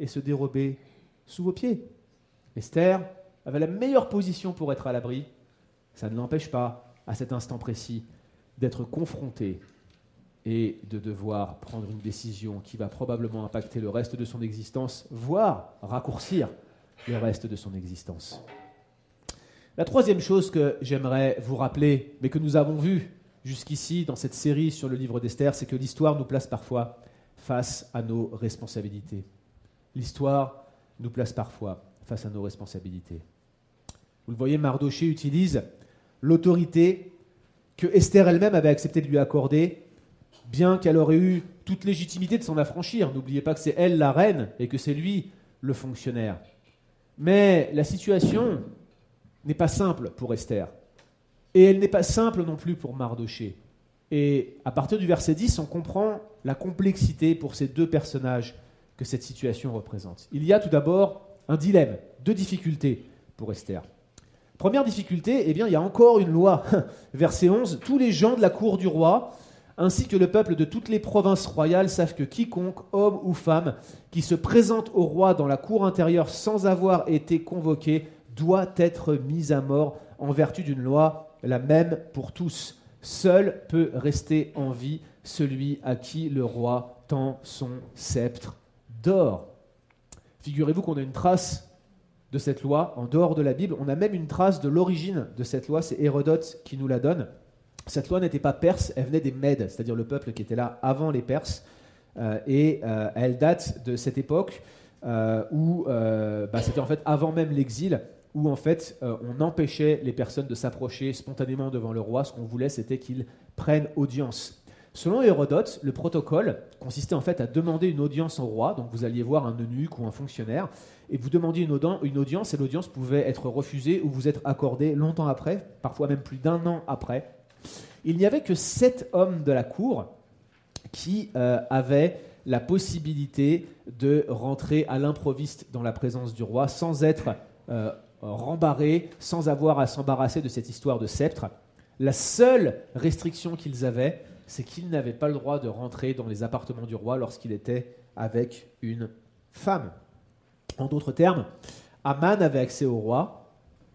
et se dérober sous vos pieds. Esther avait la meilleure position pour être à l'abri. Ça ne l'empêche pas, à cet instant précis, d'être confronté et de devoir prendre une décision qui va probablement impacter le reste de son existence, voire raccourcir le reste de son existence. La troisième chose que j'aimerais vous rappeler, mais que nous avons vu jusqu'ici dans cette série sur le livre d'Esther, c'est que l'histoire nous place parfois face à nos responsabilités. L'histoire nous place parfois face à nos responsabilités. Vous le voyez, Mardoché utilise l'autorité que Esther elle-même avait accepté de lui accorder, bien qu'elle aurait eu toute légitimité de s'en affranchir. N'oubliez pas que c'est elle la reine et que c'est lui le fonctionnaire. Mais la situation n'est pas simple pour Esther. Et elle n'est pas simple non plus pour Mardoché. Et à partir du verset 10, on comprend la complexité pour ces deux personnages que cette situation représente. Il y a tout d'abord un dilemme, deux difficultés pour Esther. Première difficulté, eh bien, il y a encore une loi. Verset 11, tous les gens de la cour du roi, ainsi que le peuple de toutes les provinces royales, savent que quiconque, homme ou femme, qui se présente au roi dans la cour intérieure sans avoir été convoqué, doit être mis à mort en vertu d'une loi, la même pour tous. Seul peut rester en vie celui à qui le roi tend son sceptre d'or. Figurez-vous qu'on a une trace de cette loi en dehors de la Bible. On a même une trace de l'origine de cette loi, c'est Hérodote qui nous la donne. Cette loi n'était pas perse, elle venait des Mèdes, c'est-à-dire le peuple qui était là avant les Perses. Euh, et euh, elle date de cette époque euh, où bah, c'était en fait avant même l'exil, où en fait on empêchait les personnes de s'approcher spontanément devant le roi. Ce qu'on voulait, c'était qu'ils prennent audience. Selon Hérodote, le protocole consistait en fait à demander une audience au roi. Donc vous alliez voir un eunuque ou un fonctionnaire et vous demandiez une, audience et l'audience pouvait être refusée ou vous être accordée longtemps après, parfois même plus d'un an après. Il n'y avait que sept hommes de la cour qui euh, avaient la possibilité de rentrer à l'improviste dans la présence du roi sans être euh, rembarrés, sans avoir à s'embarrasser de cette histoire de sceptre. La seule restriction qu'ils avaient, c'est qu'ils n'avaient pas le droit de rentrer dans les appartements du roi lorsqu'il était avec une femme. En d'autres termes, Aman avait accès au roi,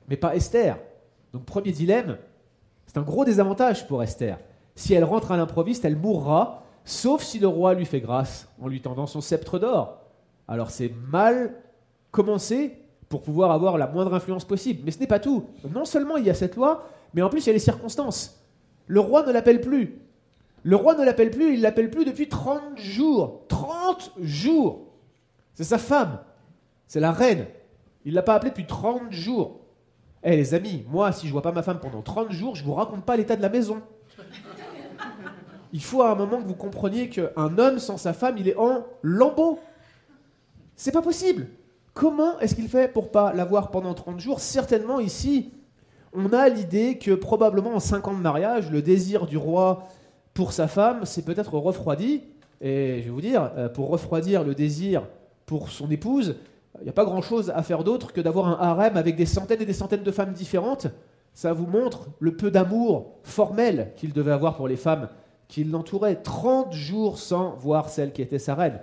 mais pas Esther. Donc premier dilemme, c'est un gros désavantage pour Esther. Si elle rentre à l'improviste, elle mourra, sauf si le roi lui fait grâce en lui tendant son sceptre d'or. Alors c'est mal commencé pour pouvoir avoir la moindre influence possible. Mais ce n'est pas tout. Non seulement il y a cette loi, mais en plus il y a les circonstances. Le roi ne l'appelle plus. Le roi ne l'appelle plus, il l'appelle plus depuis 30 jours. 30 jours C'est sa femme. C'est la reine. Il ne l'a pas appelée depuis 30 jours. Eh les amis, moi, si je vois pas ma femme pendant 30 jours, je vous raconte pas l'état de la maison. Il faut à un moment que vous compreniez qu'un homme sans sa femme, il est en lambeau. C'est pas possible. Comment est-ce qu'il fait pour pas l'avoir pendant 30 jours? Certainement ici, on a l'idée que probablement en 5 ans de mariage, le désir du roi pour sa femme s'est peut-être refroidi. Et je vais vous dire, euh, pour refroidir le désir pour son épouse, il n'y a pas grand-chose à faire d'autre que d'avoir un harem avec des centaines et des centaines de femmes différentes. Ça vous montre le peu d'amour formel qu'il devait avoir pour les femmes qui l'entouraient. 30 jours sans voir celle qui était sa reine.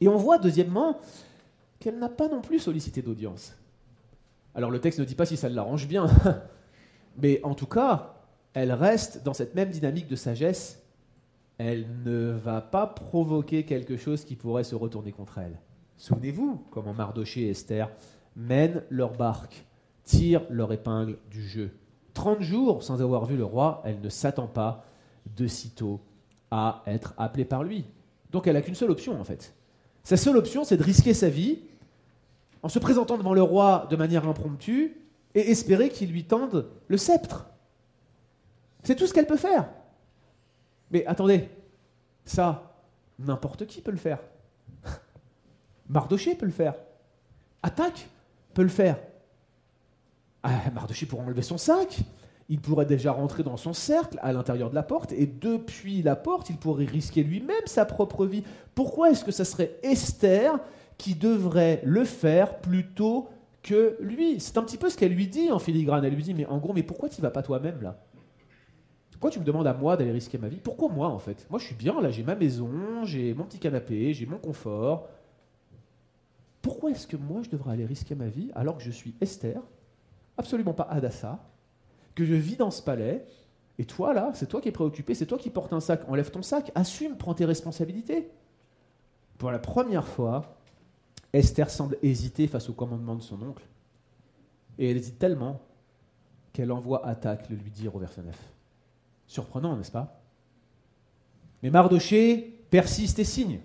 Et on voit, deuxièmement, qu'elle n'a pas non plus sollicité d'audience. Alors le texte ne dit pas si ça l'arrange bien, mais en tout cas, elle reste dans cette même dynamique de sagesse. Elle ne va pas provoquer quelque chose qui pourrait se retourner contre elle. Souvenez-vous comment Mardoché et Esther mènent leur barque, tirent leur épingle du jeu. Trente jours sans avoir vu le roi, elle ne s'attend pas de sitôt à être appelée par lui. Donc elle n'a qu'une seule option en fait. Sa seule option, c'est de risquer sa vie en se présentant devant le roi de manière impromptue et espérer qu'il lui tende le sceptre. C'est tout ce qu'elle peut faire. Mais attendez, ça, n'importe qui peut le faire. Mardoché peut le faire. Attaque peut le faire. Ah, Mardoché pourrait enlever son sac. Il pourrait déjà rentrer dans son cercle à l'intérieur de la porte et depuis la porte, il pourrait risquer lui-même sa propre vie. Pourquoi est-ce que ça serait Esther qui devrait le faire plutôt que lui? C'est un petit peu ce qu'elle lui dit en filigrane. Elle lui dit Mais en gros, mais pourquoi tu vas pas toi-même là? Pourquoi tu me demandes à moi d'aller risquer ma vie? Pourquoi moi en fait? Moi je suis bien là, j'ai ma maison, j'ai mon petit canapé, j'ai mon confort. Pourquoi est-ce que moi je devrais aller risquer ma vie alors que je suis Esther, absolument pas Adassa, que je vis dans ce palais, et toi là, c'est toi qui es préoccupé, c'est toi qui portes un sac, enlève ton sac, assume, prends tes responsabilités. Pour la première fois, Esther semble hésiter face au commandement de son oncle, et elle hésite tellement qu'elle envoie Attaque le lui dire au verset 9. Surprenant, n'est-ce pas? Mais Mardoché persiste et signe.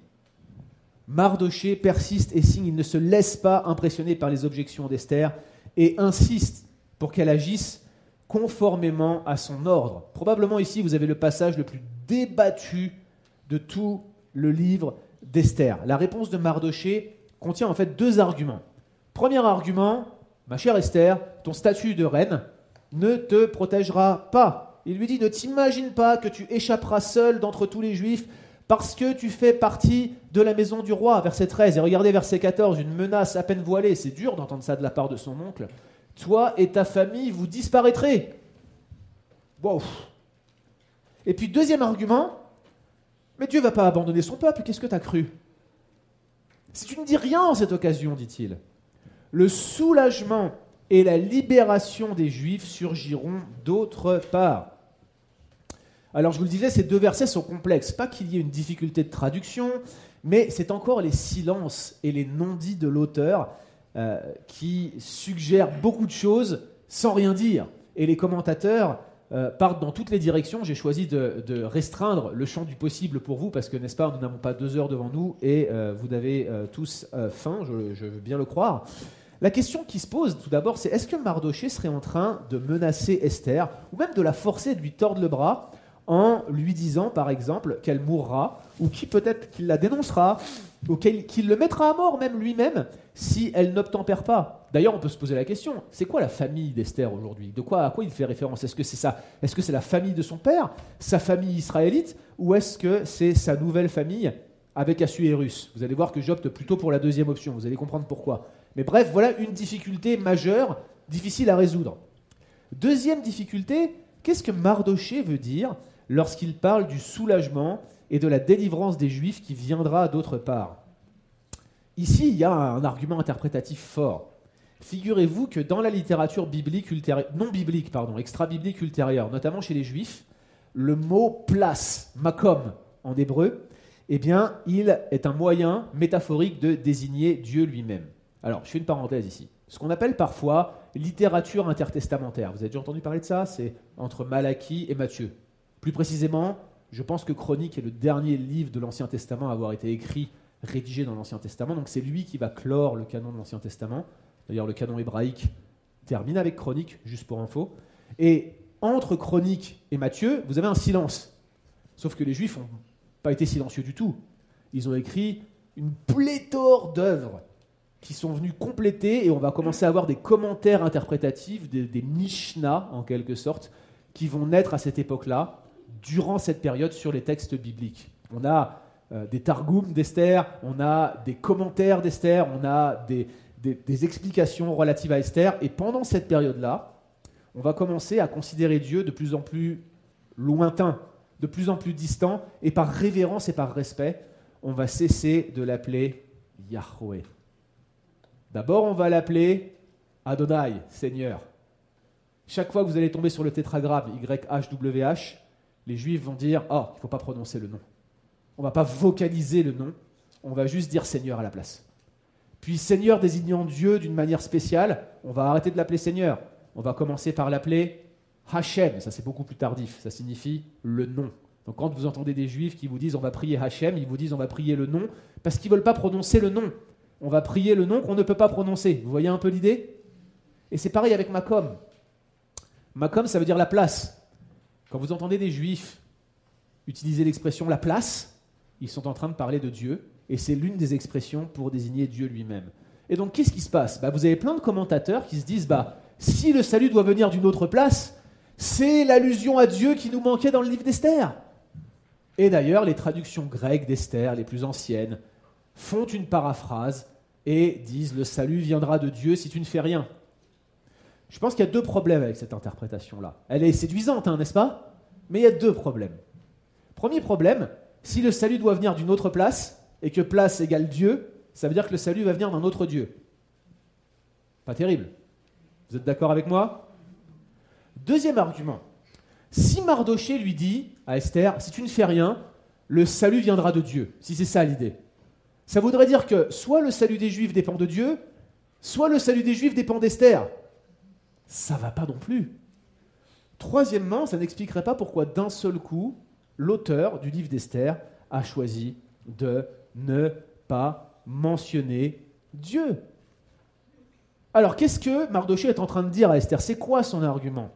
Mardoché persiste et signe. Il ne se laisse pas impressionner par les objections d'Esther et insiste pour qu'elle agisse conformément à son ordre. Probablement ici, vous avez le passage le plus débattu de tout le livre d'Esther. La réponse de Mardoché contient en fait deux arguments. Premier argument, ma chère Esther, ton statut de reine ne te protégera pas il lui dit, ne t'imagine pas que tu échapperas seul d'entre tous les juifs parce que tu fais partie de la maison du roi. Verset 13. Et regardez verset 14, une menace à peine voilée. C'est dur d'entendre ça de la part de son oncle. Toi et ta famille, vous disparaîtrez. Wow. Et puis deuxième argument, mais Dieu va pas abandonner son peuple, qu'est-ce que tu as cru? Si tu ne dis rien en cette occasion, dit-il, le soulagement et la libération des Juifs surgiront d'autre part. Alors je vous le disais, ces deux versets sont complexes. Pas qu'il y ait une difficulté de traduction, mais c'est encore les silences et les non-dits de l'auteur euh, qui suggèrent beaucoup de choses sans rien dire. Et les commentateurs euh, partent dans toutes les directions. J'ai choisi de, restreindre le champ du possible pour vous, parce que, n'est-ce pas, nous n'avons pas deux heures devant nous et euh, vous avez tous faim, je, je, veux bien le croire. La question qui se pose tout d'abord, c'est est-ce que Mardoché serait en train de menacer Esther, ou même de la forcer de lui tordre le bras, en lui disant par exemple qu'elle mourra, ou qui peut-être qu'il la dénoncera, ou qu'il le mettra à mort même lui-même, si elle n'obtempère pas. D'ailleurs, on peut se poser la question, c'est quoi la famille d'Esther aujourd'hui? De quoi à quoi il fait référence? Est-ce que c'est ça Est-ce que c'est la famille de son père, sa famille israélite, ou est-ce que c'est sa nouvelle famille avec Assuérus Vous allez voir que j'opte plutôt pour la deuxième option, vous allez comprendre pourquoi. Mais bref, voilà une difficulté majeure, difficile à résoudre. Deuxième difficulté, qu'est-ce que Mardoché veut dire lorsqu'il parle du soulagement et de la délivrance des Juifs qui viendra d'autre part Ici, il y a un argument interprétatif fort. Figurez-vous que dans la littérature biblique non biblique, pardon, extra-biblique ultérieure, notamment chez les Juifs, le mot place, makom en hébreu, eh bien, il est un moyen métaphorique de désigner Dieu lui-même. Alors, je fais une parenthèse ici. Ce qu'on appelle parfois littérature intertestamentaire. Vous avez déjà entendu parler de ça? C'est entre Malachie et Matthieu. Plus précisément, je pense que Chronique est le dernier livre de l'Ancien Testament à avoir été écrit, rédigé dans l'Ancien Testament. Donc c'est lui qui va clore le canon de l'Ancien Testament. D'ailleurs, le canon hébraïque termine avec Chronique, juste pour info. Et entre Chronique et Matthieu, vous avez un silence. Sauf que les Juifs n'ont pas été silencieux du tout. Ils ont écrit une pléthore d'œuvres qui sont venus compléter, et on va commencer à avoir des commentaires interprétatifs, des, des Mishnah en quelque sorte, qui vont naître à cette époque-là, durant cette période, sur les textes bibliques. On a euh, des Targums d'Esther, on a des commentaires d'Esther, on a des, explications relatives à Esther, et pendant cette période-là, on va commencer à considérer Dieu de plus en plus lointain, de plus en plus distant, et par révérence et par respect, on va cesser de l'appeler Yahweh. D'abord, on va l'appeler Adonai, Seigneur. Chaque fois que vous allez tomber sur le tétragramme YHWH, les Juifs vont dire Oh, il ne faut pas prononcer le nom. On ne va pas vocaliser le nom, on va juste dire Seigneur à la place. Puis Seigneur désignant Dieu d'une manière spéciale, on va arrêter de l'appeler Seigneur. On va commencer par l'appeler Hachem, ça c'est beaucoup plus tardif, ça signifie le nom. Donc quand vous entendez des juifs qui vous disent on va prier Hachem, ils vous disent on va prier le nom, parce qu'ils ne veulent pas prononcer le nom on va prier le nom qu'on ne peut pas prononcer. Vous voyez un peu l'idée? Et c'est pareil avec Makom. Makom, ça veut dire la place. Quand vous entendez des juifs utiliser l'expression la place, ils sont en train de parler de Dieu, et c'est l'une des expressions pour désigner Dieu lui-même. Et donc, qu'est-ce qui se passe? Bah, Vous avez plein de commentateurs qui se disent bah, si le salut doit venir d'une autre place, c'est l'allusion à Dieu qui nous manquait dans le livre d'Esther. Et d'ailleurs, les traductions grecques d'Esther, les plus anciennes, font une paraphrase et disent le salut viendra de Dieu si tu ne fais rien. Je pense qu'il y a deux problèmes avec cette interprétation-là. Elle est séduisante, hein, n'est-ce pas? Mais il y a deux problèmes. Premier problème, si le salut doit venir d'une autre place, et que place égale Dieu, ça veut dire que le salut va venir d'un autre Dieu. Pas terrible. Vous êtes d'accord avec moi? Deuxième argument. Si Mardoché lui dit à Esther, si tu ne fais rien, le salut viendra de Dieu, si c'est ça l'idée, ça voudrait dire que soit le salut des Juifs dépend de Dieu, soit le salut des Juifs dépend d'Esther. Ça va pas non plus. Troisièmement, ça n'expliquerait pas pourquoi d'un seul coup, l'auteur du livre d'Esther a choisi de ne pas mentionner Dieu. Alors, qu'est-ce que Mardoché est en train de dire à Esther? C'est quoi son argument?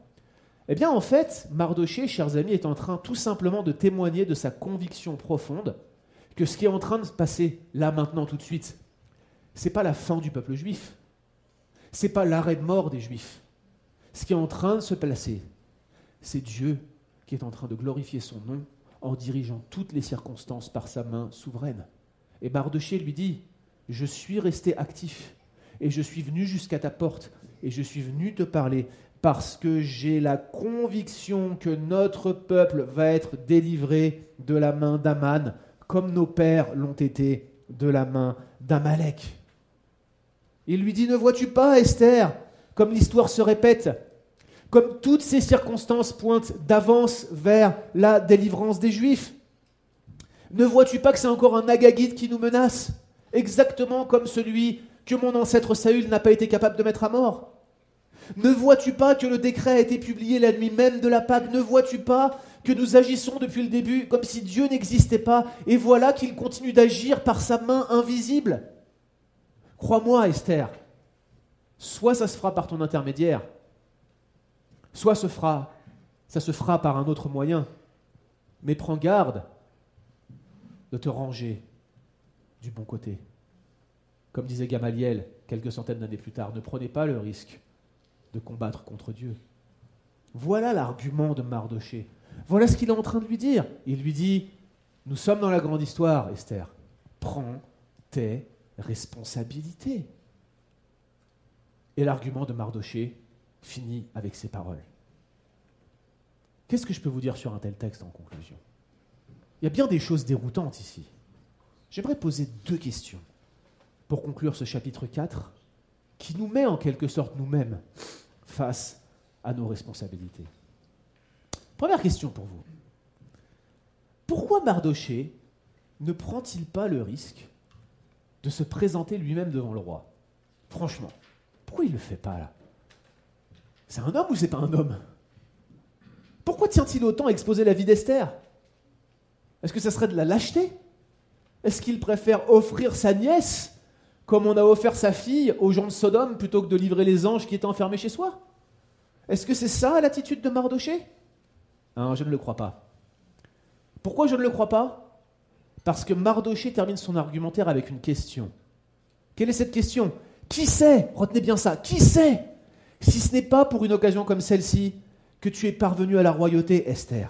Eh bien, en fait, Mardoché, chers amis, est en train tout simplement de témoigner de sa conviction profonde que ce qui est en train de se passer là maintenant tout de suite, c'est pas la fin du peuple juif. C'est pas l'arrêt de mort des juifs. Ce qui est en train de se placer, c'est Dieu qui est en train de glorifier son nom en dirigeant toutes les circonstances par sa main souveraine. Et Mardoché lui dit Je suis resté actif et je suis venu jusqu'à ta porte et je suis venu te parler parce que j'ai la conviction que notre peuple va être délivré de la main d'Aman comme nos pères l'ont été de la main d'Amalek. Il lui dit, ne vois-tu pas, Esther, comme l'histoire se répète, comme toutes ces circonstances pointent d'avance vers la délivrance des Juifs Ne vois-tu pas que c'est encore un Agagite qui nous menace, exactement comme celui que mon ancêtre Saül n'a pas été capable de mettre à mort? Ne vois-tu pas que le décret a été publié la nuit même de la Pâque? Ne vois-tu pas que nous agissons depuis le début comme si Dieu n'existait pas, et voilà qu'il continue d'agir par sa main invisible? Crois-moi, Esther, Soit ça se fera par ton intermédiaire, soit ça se fera par un autre moyen. Mais prends garde de te ranger du bon côté. Comme disait Gamaliel quelques centaines d'années plus tard, ne prenez pas le risque de combattre contre Dieu. Voilà l'argument de Mardoché. Voilà ce qu'il est en train de lui dire. Il lui dit, nous sommes dans la grande histoire, Esther. Prends tes responsabilités. Et l'argument de Mardoché finit avec ces paroles. Qu'est-ce que je peux vous dire sur un tel texte en conclusion? Il y a bien des choses déroutantes ici. J'aimerais poser deux questions pour conclure ce chapitre 4 qui nous met en quelque sorte nous-mêmes face à nos responsabilités. Première question pour vous. Pourquoi Mardoché ne prend-il pas le risque de se présenter lui-même devant le roi? Franchement, pourquoi il ne le fait pas là? C'est un homme ou c'est pas un homme? Pourquoi tient-il autant à exposer la vie d'Esther? Est-ce que ça serait de la lâcheté? Est-ce qu'il préfère offrir sa nièce comme on a offert sa fille aux gens de Sodome plutôt que de livrer les anges qui étaient enfermés chez soi? Est-ce que c'est ça l'attitude de Mardoché hein, Je ne le crois pas. Pourquoi je ne le crois pas? Parce que Mardoché termine son argumentaire avec une question. Quelle est cette question? Qui sait? Retenez bien ça. Qui sait? Si ce n'est pas pour une occasion comme celle-ci que tu es parvenu à la royauté, Esther.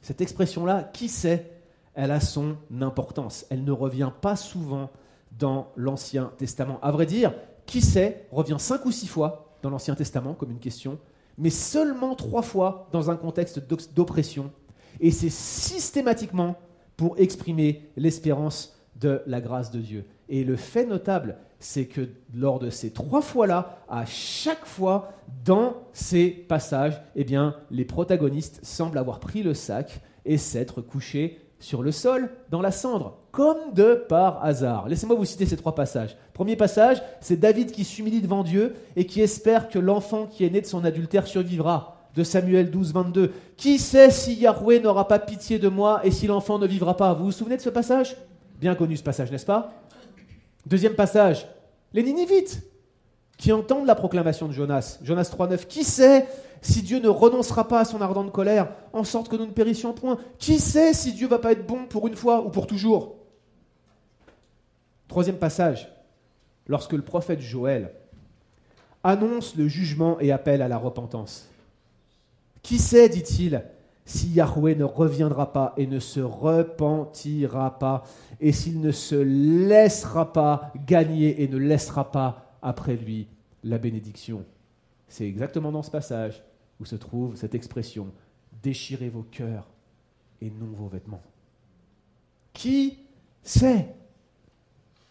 Cette expression-là, qui sait, elle a son importance. Elle ne revient pas souvent dans l'Ancien Testament. À vrai dire, qui sait revient cinq ou six fois dans l'Ancien Testament comme une question, mais seulement trois fois dans un contexte d'oppression et c'est systématiquement pour exprimer l'espérance de la grâce de Dieu. Et le fait notable, c'est que lors de ces trois fois-là, à chaque fois dans ces passages, eh les protagonistes semblent avoir pris le sac et s'être couchés sur le sol, dans la cendre, comme de par hasard. Laissez-moi vous citer ces trois passages. Premier passage, c'est David qui s'humilie devant Dieu et qui espère que l'enfant qui est né de son adultère survivra de Samuel 12, 22. Qui sait si Yahweh n'aura pas pitié de moi et si l'enfant ne vivra pas? Vous vous souvenez de ce passage? Bien connu ce passage, n'est-ce pas? Deuxième passage, les Ninivites qui entendent la proclamation de Jonas. Jonas 3.9. Qui sait si Dieu ne renoncera pas à son ardente colère, en sorte que nous ne périssions point? Qui sait si Dieu va pas être bon pour une fois ou pour toujours? Troisième passage, lorsque le prophète Joël annonce le jugement et appelle à la repentance. Qui sait, dit-il, si Yahweh ne reviendra pas et ne se repentira pas, et s'il ne se laissera pas gagner et ne laissera pas après lui la bénédiction. C'est exactement dans ce passage où se trouve cette expression déchirez vos cœurs et non vos vêtements. Qui sait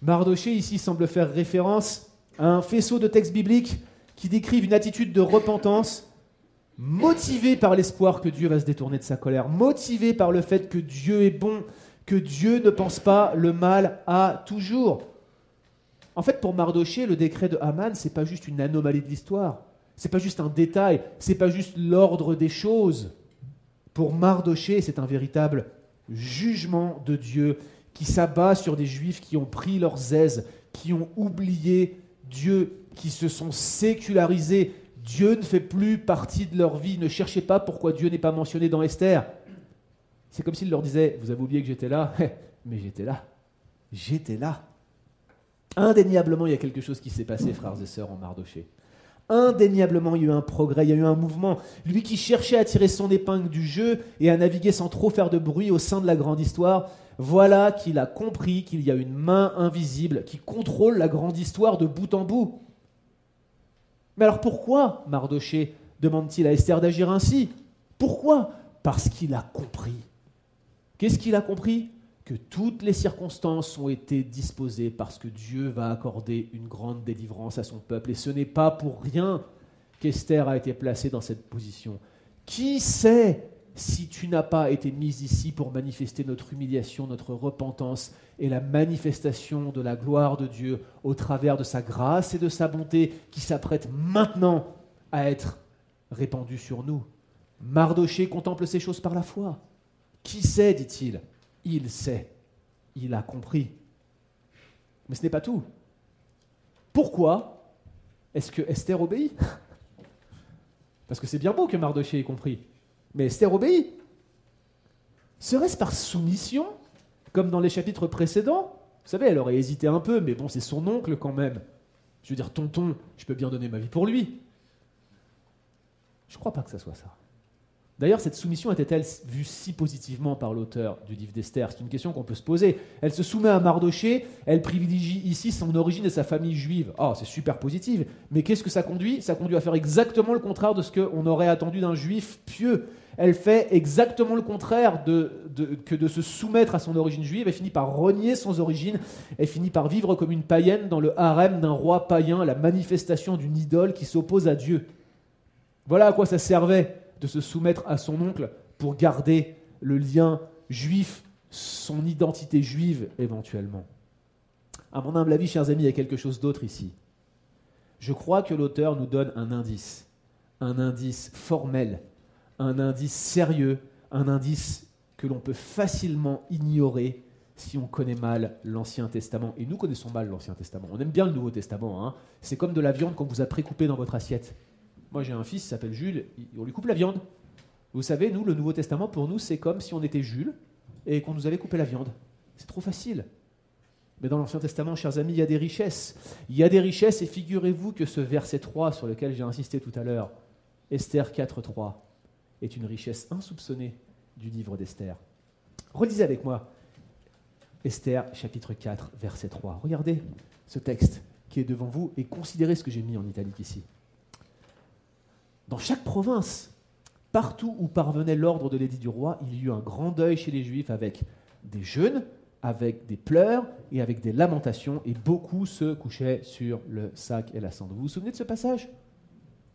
Mardoché ici semble faire référence à un faisceau de textes bibliques qui décrivent une attitude de repentance motivé par l'espoir que Dieu va se détourner de sa colère, motivé par le fait que Dieu est bon, que Dieu ne pense pas le mal à toujours. En fait, pour Mardoché, le décret de Haman, c'est pas juste une anomalie de l'histoire, c'est pas juste un détail, c'est pas juste l'ordre des choses. Pour Mardoché, c'est un véritable jugement de Dieu qui s'abat sur des juifs qui ont pris leurs aises, qui ont oublié Dieu, qui se sont sécularisés, Dieu ne fait plus partie de leur vie. Ne cherchez pas pourquoi Dieu n'est pas mentionné dans Esther. C'est comme s'il leur disait, vous avez oublié que j'étais là Mais j'étais là. J'étais là. Indéniablement, il y a quelque chose qui s'est passé, frères et sœurs, en Mardoché. Indéniablement, il y a eu un progrès, il y a eu un mouvement. Lui qui cherchait à tirer son épingle du jeu et à naviguer sans trop faire de bruit au sein de la grande histoire, voilà qu'il a compris qu'il y a une main invisible qui contrôle la grande histoire de bout en bout. Mais alors pourquoi Mardoché demande-t-il à Esther d'agir ainsi? Pourquoi? Parce qu'il a compris. Qu'est-ce qu'il a compris? Que toutes les circonstances ont été disposées parce que Dieu va accorder une grande délivrance à son peuple. Et ce n'est pas pour rien qu'Esther a été placée dans cette position. Qui sait? Si tu n'as pas été mise ici pour manifester notre humiliation, notre repentance et la manifestation de la gloire de Dieu au travers de sa grâce et de sa bonté qui s'apprête maintenant à être répandue sur nous. Mardoché contemple ces choses par la foi. Qui sait, dit-il? Il sait. Il a compris. Mais ce n'est pas tout. Pourquoi Est-ce que Esther obéit? Parce que c'est bien beau que Mardoché ait compris. Mais Esther obéit. Serait-ce par soumission, comme dans les chapitres précédents? Vous savez, elle aurait hésité un peu, mais bon, c'est son oncle quand même. Je veux dire, tonton, je peux bien donner ma vie pour lui. Je ne crois pas que ça soit ça. D'ailleurs, cette soumission était-elle vue si positivement par l'auteur du livre d'Esther? C'est une question qu'on peut se poser. Elle se soumet à Mardoché, elle privilégie ici son origine et sa famille juive. oh, c'est super positif. Mais qu'est-ce que ça conduit? Ça conduit à faire exactement le contraire de ce qu'on aurait attendu d'un juif pieux. Elle fait exactement le contraire que de se soumettre à son origine juive. Elle finit par renier son origine. Elle finit par vivre comme une païenne dans le harem d'un roi païen, la manifestation d'une idole qui s'oppose à Dieu. Voilà à quoi ça servait de se soumettre à son oncle pour garder le lien juif, son identité juive éventuellement. À mon humble avis, chers amis, il y a quelque chose d'autre ici. Je crois que l'auteur nous donne un indice, un indice formel, un indice sérieux, un indice que l'on peut facilement ignorer si on connaît mal l'Ancien Testament. Et nous connaissons mal l'Ancien Testament. On aime bien le Nouveau Testament. Hein. C'est comme de la viande qu'on vous a précoupée dans votre assiette. Moi, j'ai un fils qui s'appelle Jules, on lui coupe la viande. Vous savez, nous, le Nouveau Testament, pour nous, c'est comme si on était Jules et qu'on nous avait coupé la viande. C'est trop facile. Mais dans l'Ancien Testament, chers amis, il y a des richesses. Il y a des richesses, et figurez-vous que ce verset 3 sur lequel j'ai insisté tout à l'heure, Esther 4.3, est une richesse insoupçonnée du livre d'Esther. Relisez avec moi Esther chapitre 4, verset 3. Regardez ce texte qui est devant vous et considérez ce que j'ai mis en italique ici. Dans chaque province, partout où parvenait l'ordre de l'édit du roi, il y eut un grand deuil chez les Juifs avec des jeûnes, avec des pleurs et avec des lamentations, et beaucoup se couchaient sur le sac et la cendre. Vous vous souvenez de ce passage?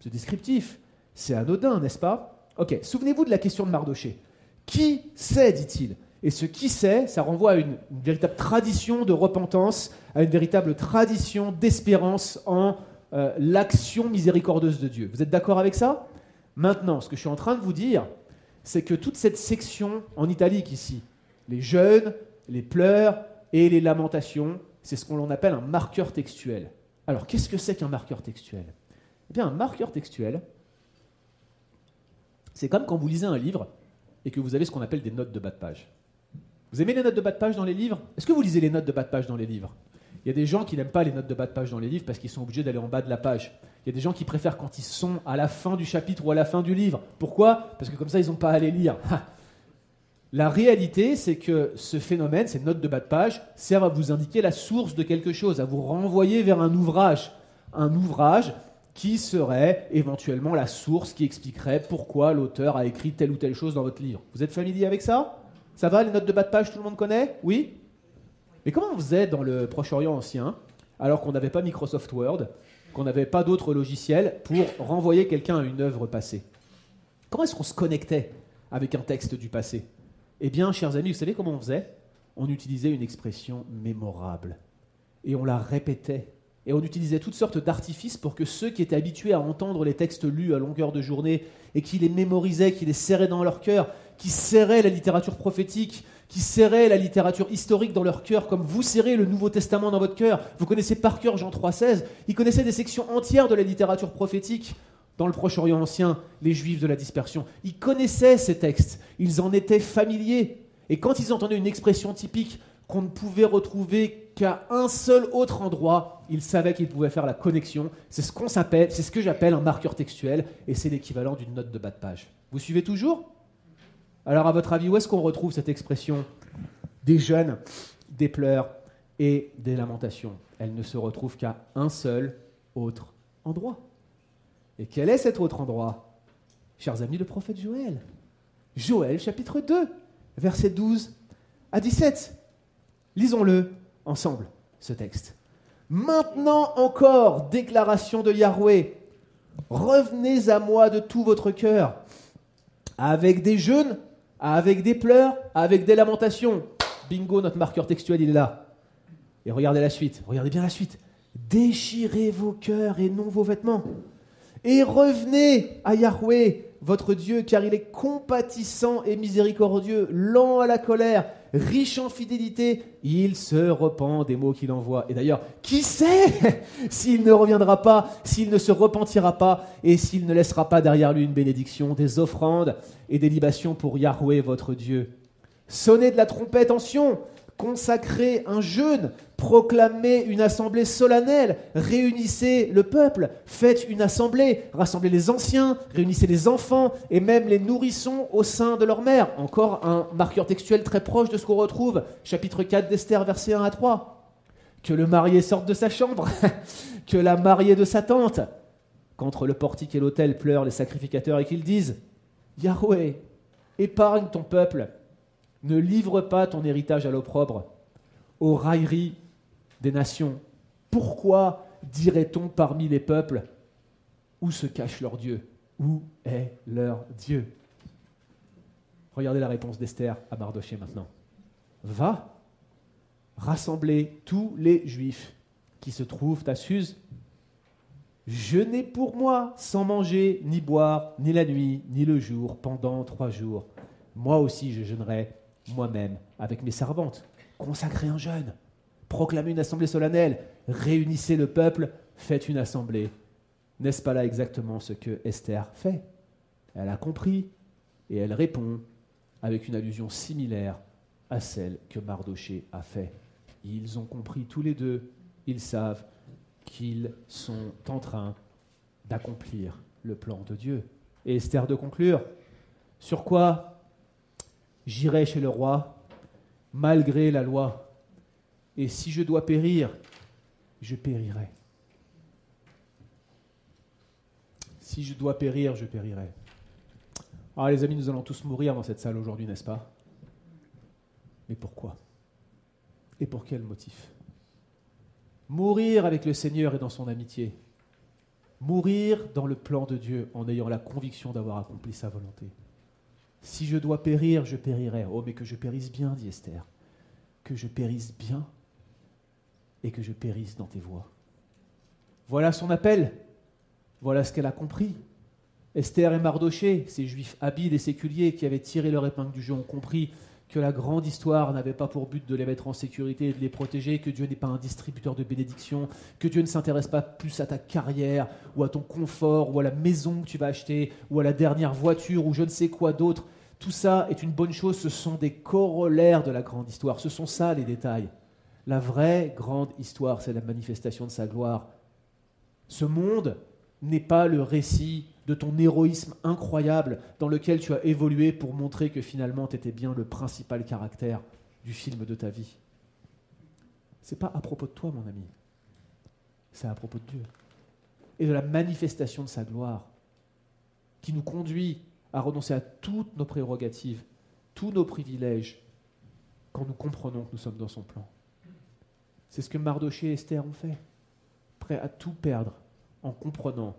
C'est descriptif, c'est anodin, n'est-ce pas? Ok, souvenez-vous de la question de Mardoché. Qui sait, dit-il? Et ce qui sait, ça renvoie à une véritable tradition de repentance, à une véritable tradition d'espérance en euh, l'action miséricordieuse de Dieu. Vous êtes d'accord avec ça? Maintenant, ce que je suis en train de vous dire, c'est que toute cette section en italique ici, les jeûnes, les pleurs et les lamentations, c'est ce qu'on appelle un marqueur textuel. Alors, qu'est-ce que c'est qu'un marqueur textuel? Eh bien, un marqueur textuel, c'est comme quand vous lisez un livre et que vous avez ce qu'on appelle des notes de bas de page. Vous aimez les notes de bas de page dans les livres? Est-ce que vous lisez les notes de bas de page dans les livres? Il y a des gens qui n'aiment pas les notes de bas de page dans les livres parce qu'ils sont obligés d'aller en bas de la page. Il y a des gens qui préfèrent quand ils sont à la fin du chapitre ou à la fin du livre. Pourquoi? Parce que comme ça, ils n'ont pas à aller lire. La réalité, c'est que ce phénomène, ces notes de bas de page, servent à vous indiquer la source de quelque chose, à vous renvoyer vers un ouvrage. Un ouvrage qui serait éventuellement la source qui expliquerait pourquoi l'auteur a écrit telle ou telle chose dans votre livre. Vous êtes familier avec ça? Ça va, les notes de bas de page, tout le monde connaît? Oui? Mais comment on faisait dans le Proche-Orient ancien, alors qu'on n'avait pas Microsoft Word, qu'on n'avait pas d'autres logiciels pour renvoyer quelqu'un à une œuvre passée? Comment est-ce qu'on se connectait avec un texte du passé? Eh bien, chers amis, vous savez comment on faisait? On utilisait une expression mémorable. Et on la répétait. Et on utilisait toutes sortes d'artifices pour que ceux qui étaient habitués à entendre les textes lus à longueur de journée et qui les mémorisaient, qui les serraient dans leur cœur, qui serraient la littérature prophétique, qui serraient la littérature historique dans leur cœur, comme vous serrez le Nouveau Testament dans votre cœur. Vous connaissez par cœur Jean 3,16. Ils connaissaient des sections entières de la littérature prophétique dans le Proche-Orient ancien, les Juifs de la dispersion. Ils connaissaient ces textes, ils en étaient familiers. Et quand ils entendaient une expression typique qu'on ne pouvait retrouver qu'à un seul autre endroit, ils savaient qu'ils pouvaient faire la connexion. C'est ce qu'on s'appelle, c'est ce que j'appelle un marqueur textuel, et c'est l'équivalent d'une note de bas de page. Vous suivez toujours? Alors, à votre avis, où est-ce qu'on retrouve cette expression? Des jeunes, des pleurs et des lamentations Elle ne se retrouve qu'à un seul autre endroit. Et quel est cet autre endroit? Chers amis, le prophète Joël. Joël chapitre 2, versets 12 à 17. Lisons-le ensemble, ce texte. Maintenant encore, déclaration de Yahweh, revenez à moi de tout votre cœur, avec des jeûnes avec des pleurs, avec des lamentations. Bingo, notre marqueur textuel, il est là. Et regardez la suite, regardez bien la suite. Déchirez vos cœurs et non vos vêtements. Et revenez à Yahweh, votre Dieu, car il est compatissant et miséricordieux, lent à la colère, riche en fidélité, il se repent des mots qu'il envoie. Et d'ailleurs, qui sait s'il ne reviendra pas, s'il ne se repentira pas, et s'il ne laissera pas derrière lui une bénédiction, des offrandes et des libations pour Yahweh, votre Dieu. Sonnez de la trompette en consacrez un jeûne, proclamez une assemblée solennelle, réunissez le peuple, faites une assemblée, rassemblez les anciens, réunissez les enfants et même les nourrissons au sein de leur mère. Encore un marqueur textuel très proche de ce qu'on retrouve, chapitre 4 d'Esther, versets 1 à 3. Que le marié sorte de sa chambre, que la mariée de sa tente, qu'entre le portique et l'autel pleurent les sacrificateurs et qu'ils disent Yahweh, épargne ton peuple ne livre pas ton héritage à l'opprobre, aux railleries des nations. Pourquoi dirait-on parmi les peuples Où se cache leur Dieu? Où est leur Dieu? Regardez la réponse d'Esther à Mardoché maintenant. Va rassembler tous les Juifs qui se trouvent à Suse. Jeûnez pour moi sans manger, ni boire, ni la nuit, ni le jour, pendant trois jours. Moi aussi je jeûnerai moi-même avec mes servantes. Consacrez un jeûne, proclamez une assemblée solennelle, réunissez le peuple, faites une assemblée. N'est-ce pas là exactement ce que Esther fait? Elle a compris et elle répond avec une allusion similaire à celle que Mardoché a fait. Ils ont compris tous les deux, ils savent qu'ils sont en train d'accomplir le plan de Dieu. Et Esther de conclure, sur quoi J'irai chez le roi, malgré la loi, et si je dois périr, je périrai. Si je dois périr, je périrai. Alors les amis, nous allons tous mourir dans cette salle aujourd'hui, n'est-ce pas? Mais pourquoi? Et pour quel motif? Mourir avec le Seigneur et dans son amitié. Mourir dans le plan de Dieu en ayant la conviction d'avoir accompli sa volonté. Si je dois périr, je périrai. Oh, mais que je périsse bien, dit Esther. Que je périsse bien et que je périsse dans tes voies. Voilà son appel. Voilà ce qu'elle a compris. Esther et Mardoché, ces juifs habiles et séculiers qui avaient tiré leur épingle du jeu, ont compris que la grande histoire n'avait pas pour but de les mettre en sécurité et de les protéger, que Dieu n'est pas un distributeur de bénédictions, que Dieu ne s'intéresse pas plus à ta carrière ou à ton confort ou à la maison que tu vas acheter ou à la dernière voiture ou je ne sais quoi d'autre. Tout ça est une bonne chose, ce sont des corollaires de la grande histoire, ce sont ça les détails. La vraie grande histoire, c'est la manifestation de sa gloire. Ce monde n'est pas le récit de ton héroïsme incroyable dans lequel tu as évolué pour montrer que finalement tu étais bien le principal caractère du film de ta vie. C'est pas à propos de toi, mon ami. C'est à propos de Dieu. Et de la manifestation de sa gloire qui nous conduit à renoncer à toutes nos prérogatives, tous nos privilèges, quand nous comprenons que nous sommes dans son plan. C'est ce que Mardoché et Esther ont fait, prêts à tout perdre en comprenant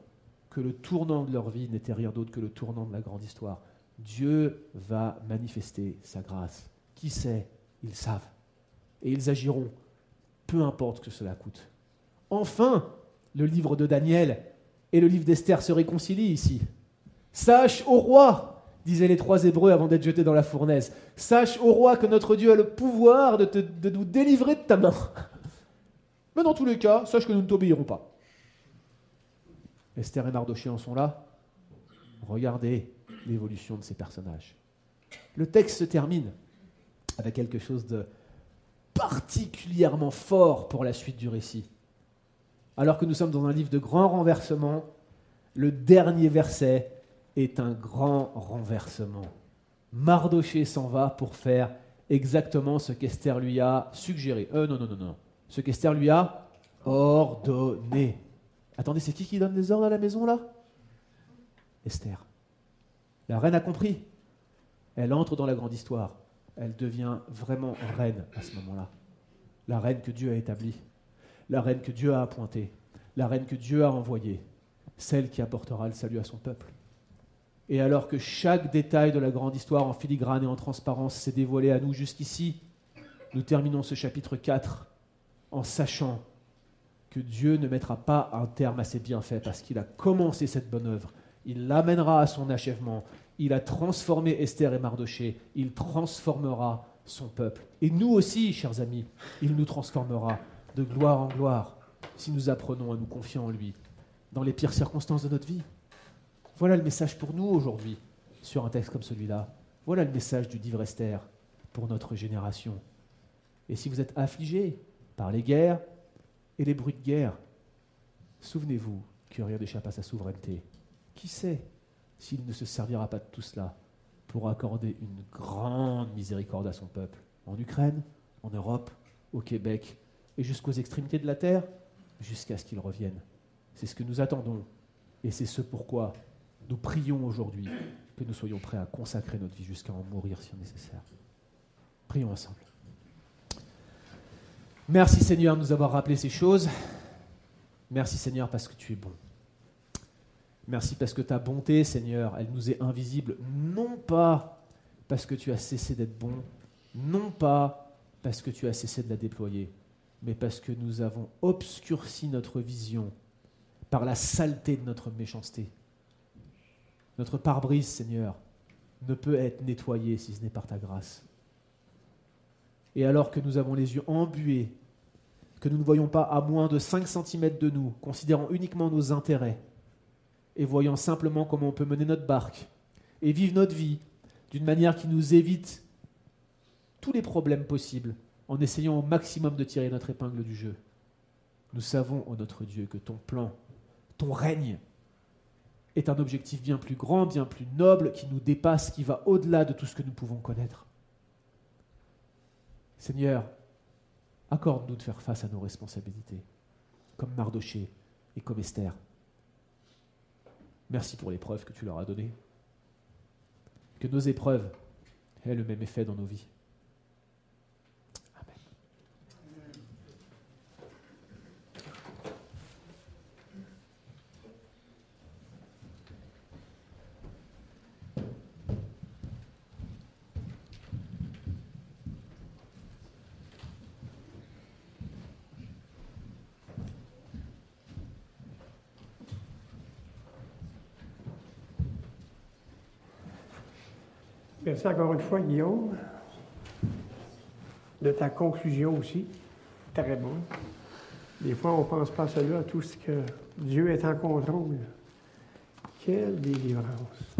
que le tournant de leur vie n'était rien d'autre que le tournant de la grande histoire. Dieu va manifester sa grâce. Qui sait? Ils savent. Et ils agiront, peu importe que cela coûte. Enfin, le livre de Daniel et le livre d'Esther se réconcilient ici. Sache au roi, disaient les trois Hébreux avant d'être jetés dans la fournaise, sache au roi que notre Dieu a le pouvoir de, nous délivrer de ta main. Mais dans tous les cas, sache que nous ne t'obéirons pas. Esther et Mardoché en sont là. Regardez l'évolution de ces personnages. Le texte se termine avec quelque chose de particulièrement fort pour la suite du récit. Alors que nous sommes dans un livre de grand renversement, le dernier verset est un grand renversement. Mardoché s'en va pour faire exactement ce qu'Esther lui a suggéré. Euh, non, non, non, non. Ce qu'Esther lui a ordonné. Attendez, c'est qui qui donne des ordres à la maison là? Esther. La reine a compris. Elle entre dans la grande histoire. Elle devient vraiment reine à ce moment-là. La reine que Dieu a établie. La reine que Dieu a appointée. La reine que Dieu a envoyée. Celle qui apportera le salut à son peuple. Et alors que chaque détail de la grande histoire en filigrane et en transparence s'est dévoilé à nous jusqu'ici, nous terminons ce chapitre 4 en sachant que Dieu ne mettra pas un terme à ses bienfaits parce qu'il a commencé cette bonne œuvre. Il l'amènera à son achèvement. Il a transformé Esther et Mardoché. Il transformera son peuple. Et nous aussi, chers amis, il nous transformera de gloire en gloire si nous apprenons à nous confier en lui dans les pires circonstances de notre vie. Voilà le message pour nous aujourd'hui sur un texte comme celui-là. Voilà le message du livre Esther pour notre génération. Et si vous êtes affligés par les guerres et les bruits de guerre, souvenez-vous que rien n'échappe à sa souveraineté. Qui sait s'il ne se servira pas de tout cela pour accorder une grande miséricorde à son peuple, en Ukraine, en Europe, au Québec et jusqu'aux extrémités de la terre, jusqu'à ce qu'il revienne. C'est ce que nous attendons et c'est ce pourquoi nous prions aujourd'hui que nous soyons prêts à consacrer notre vie jusqu'à en mourir si nécessaire. Prions ensemble. Merci Seigneur de nous avoir rappelé ces choses. Merci Seigneur parce que tu es bon. Merci parce que ta bonté, Seigneur, elle nous est invisible, non pas parce que tu as cessé d'être bon, non pas parce que tu as cessé de la déployer, mais parce que nous avons obscurci notre vision par la saleté de notre méchanceté. Notre pare-brise, Seigneur, ne peut être nettoyé si ce n'est par ta grâce. Et alors que nous avons les yeux embués, que nous ne voyons pas à moins de 5 cm de nous, considérant uniquement nos intérêts, et voyant simplement comment on peut mener notre barque et vivre notre vie d'une manière qui nous évite tous les problèmes possibles en essayant au maximum de tirer notre épingle du jeu. Nous savons, ô notre Dieu, que ton plan, ton règne, est un objectif bien plus grand, bien plus noble, qui nous dépasse, qui va au-delà de tout ce que nous pouvons connaître. Seigneur, accorde-nous de faire face à nos responsabilités, comme Mardoché et comme Esther. Merci pour l'épreuve que tu leur as donnée. Que nos épreuves aient le même effet dans nos vies. Merci encore une fois, Guillaume, de ta conclusion aussi. Très bon. Des fois, on ne pense pas à cela, à tout ce que Dieu est en contrôle. Quelle délivrance.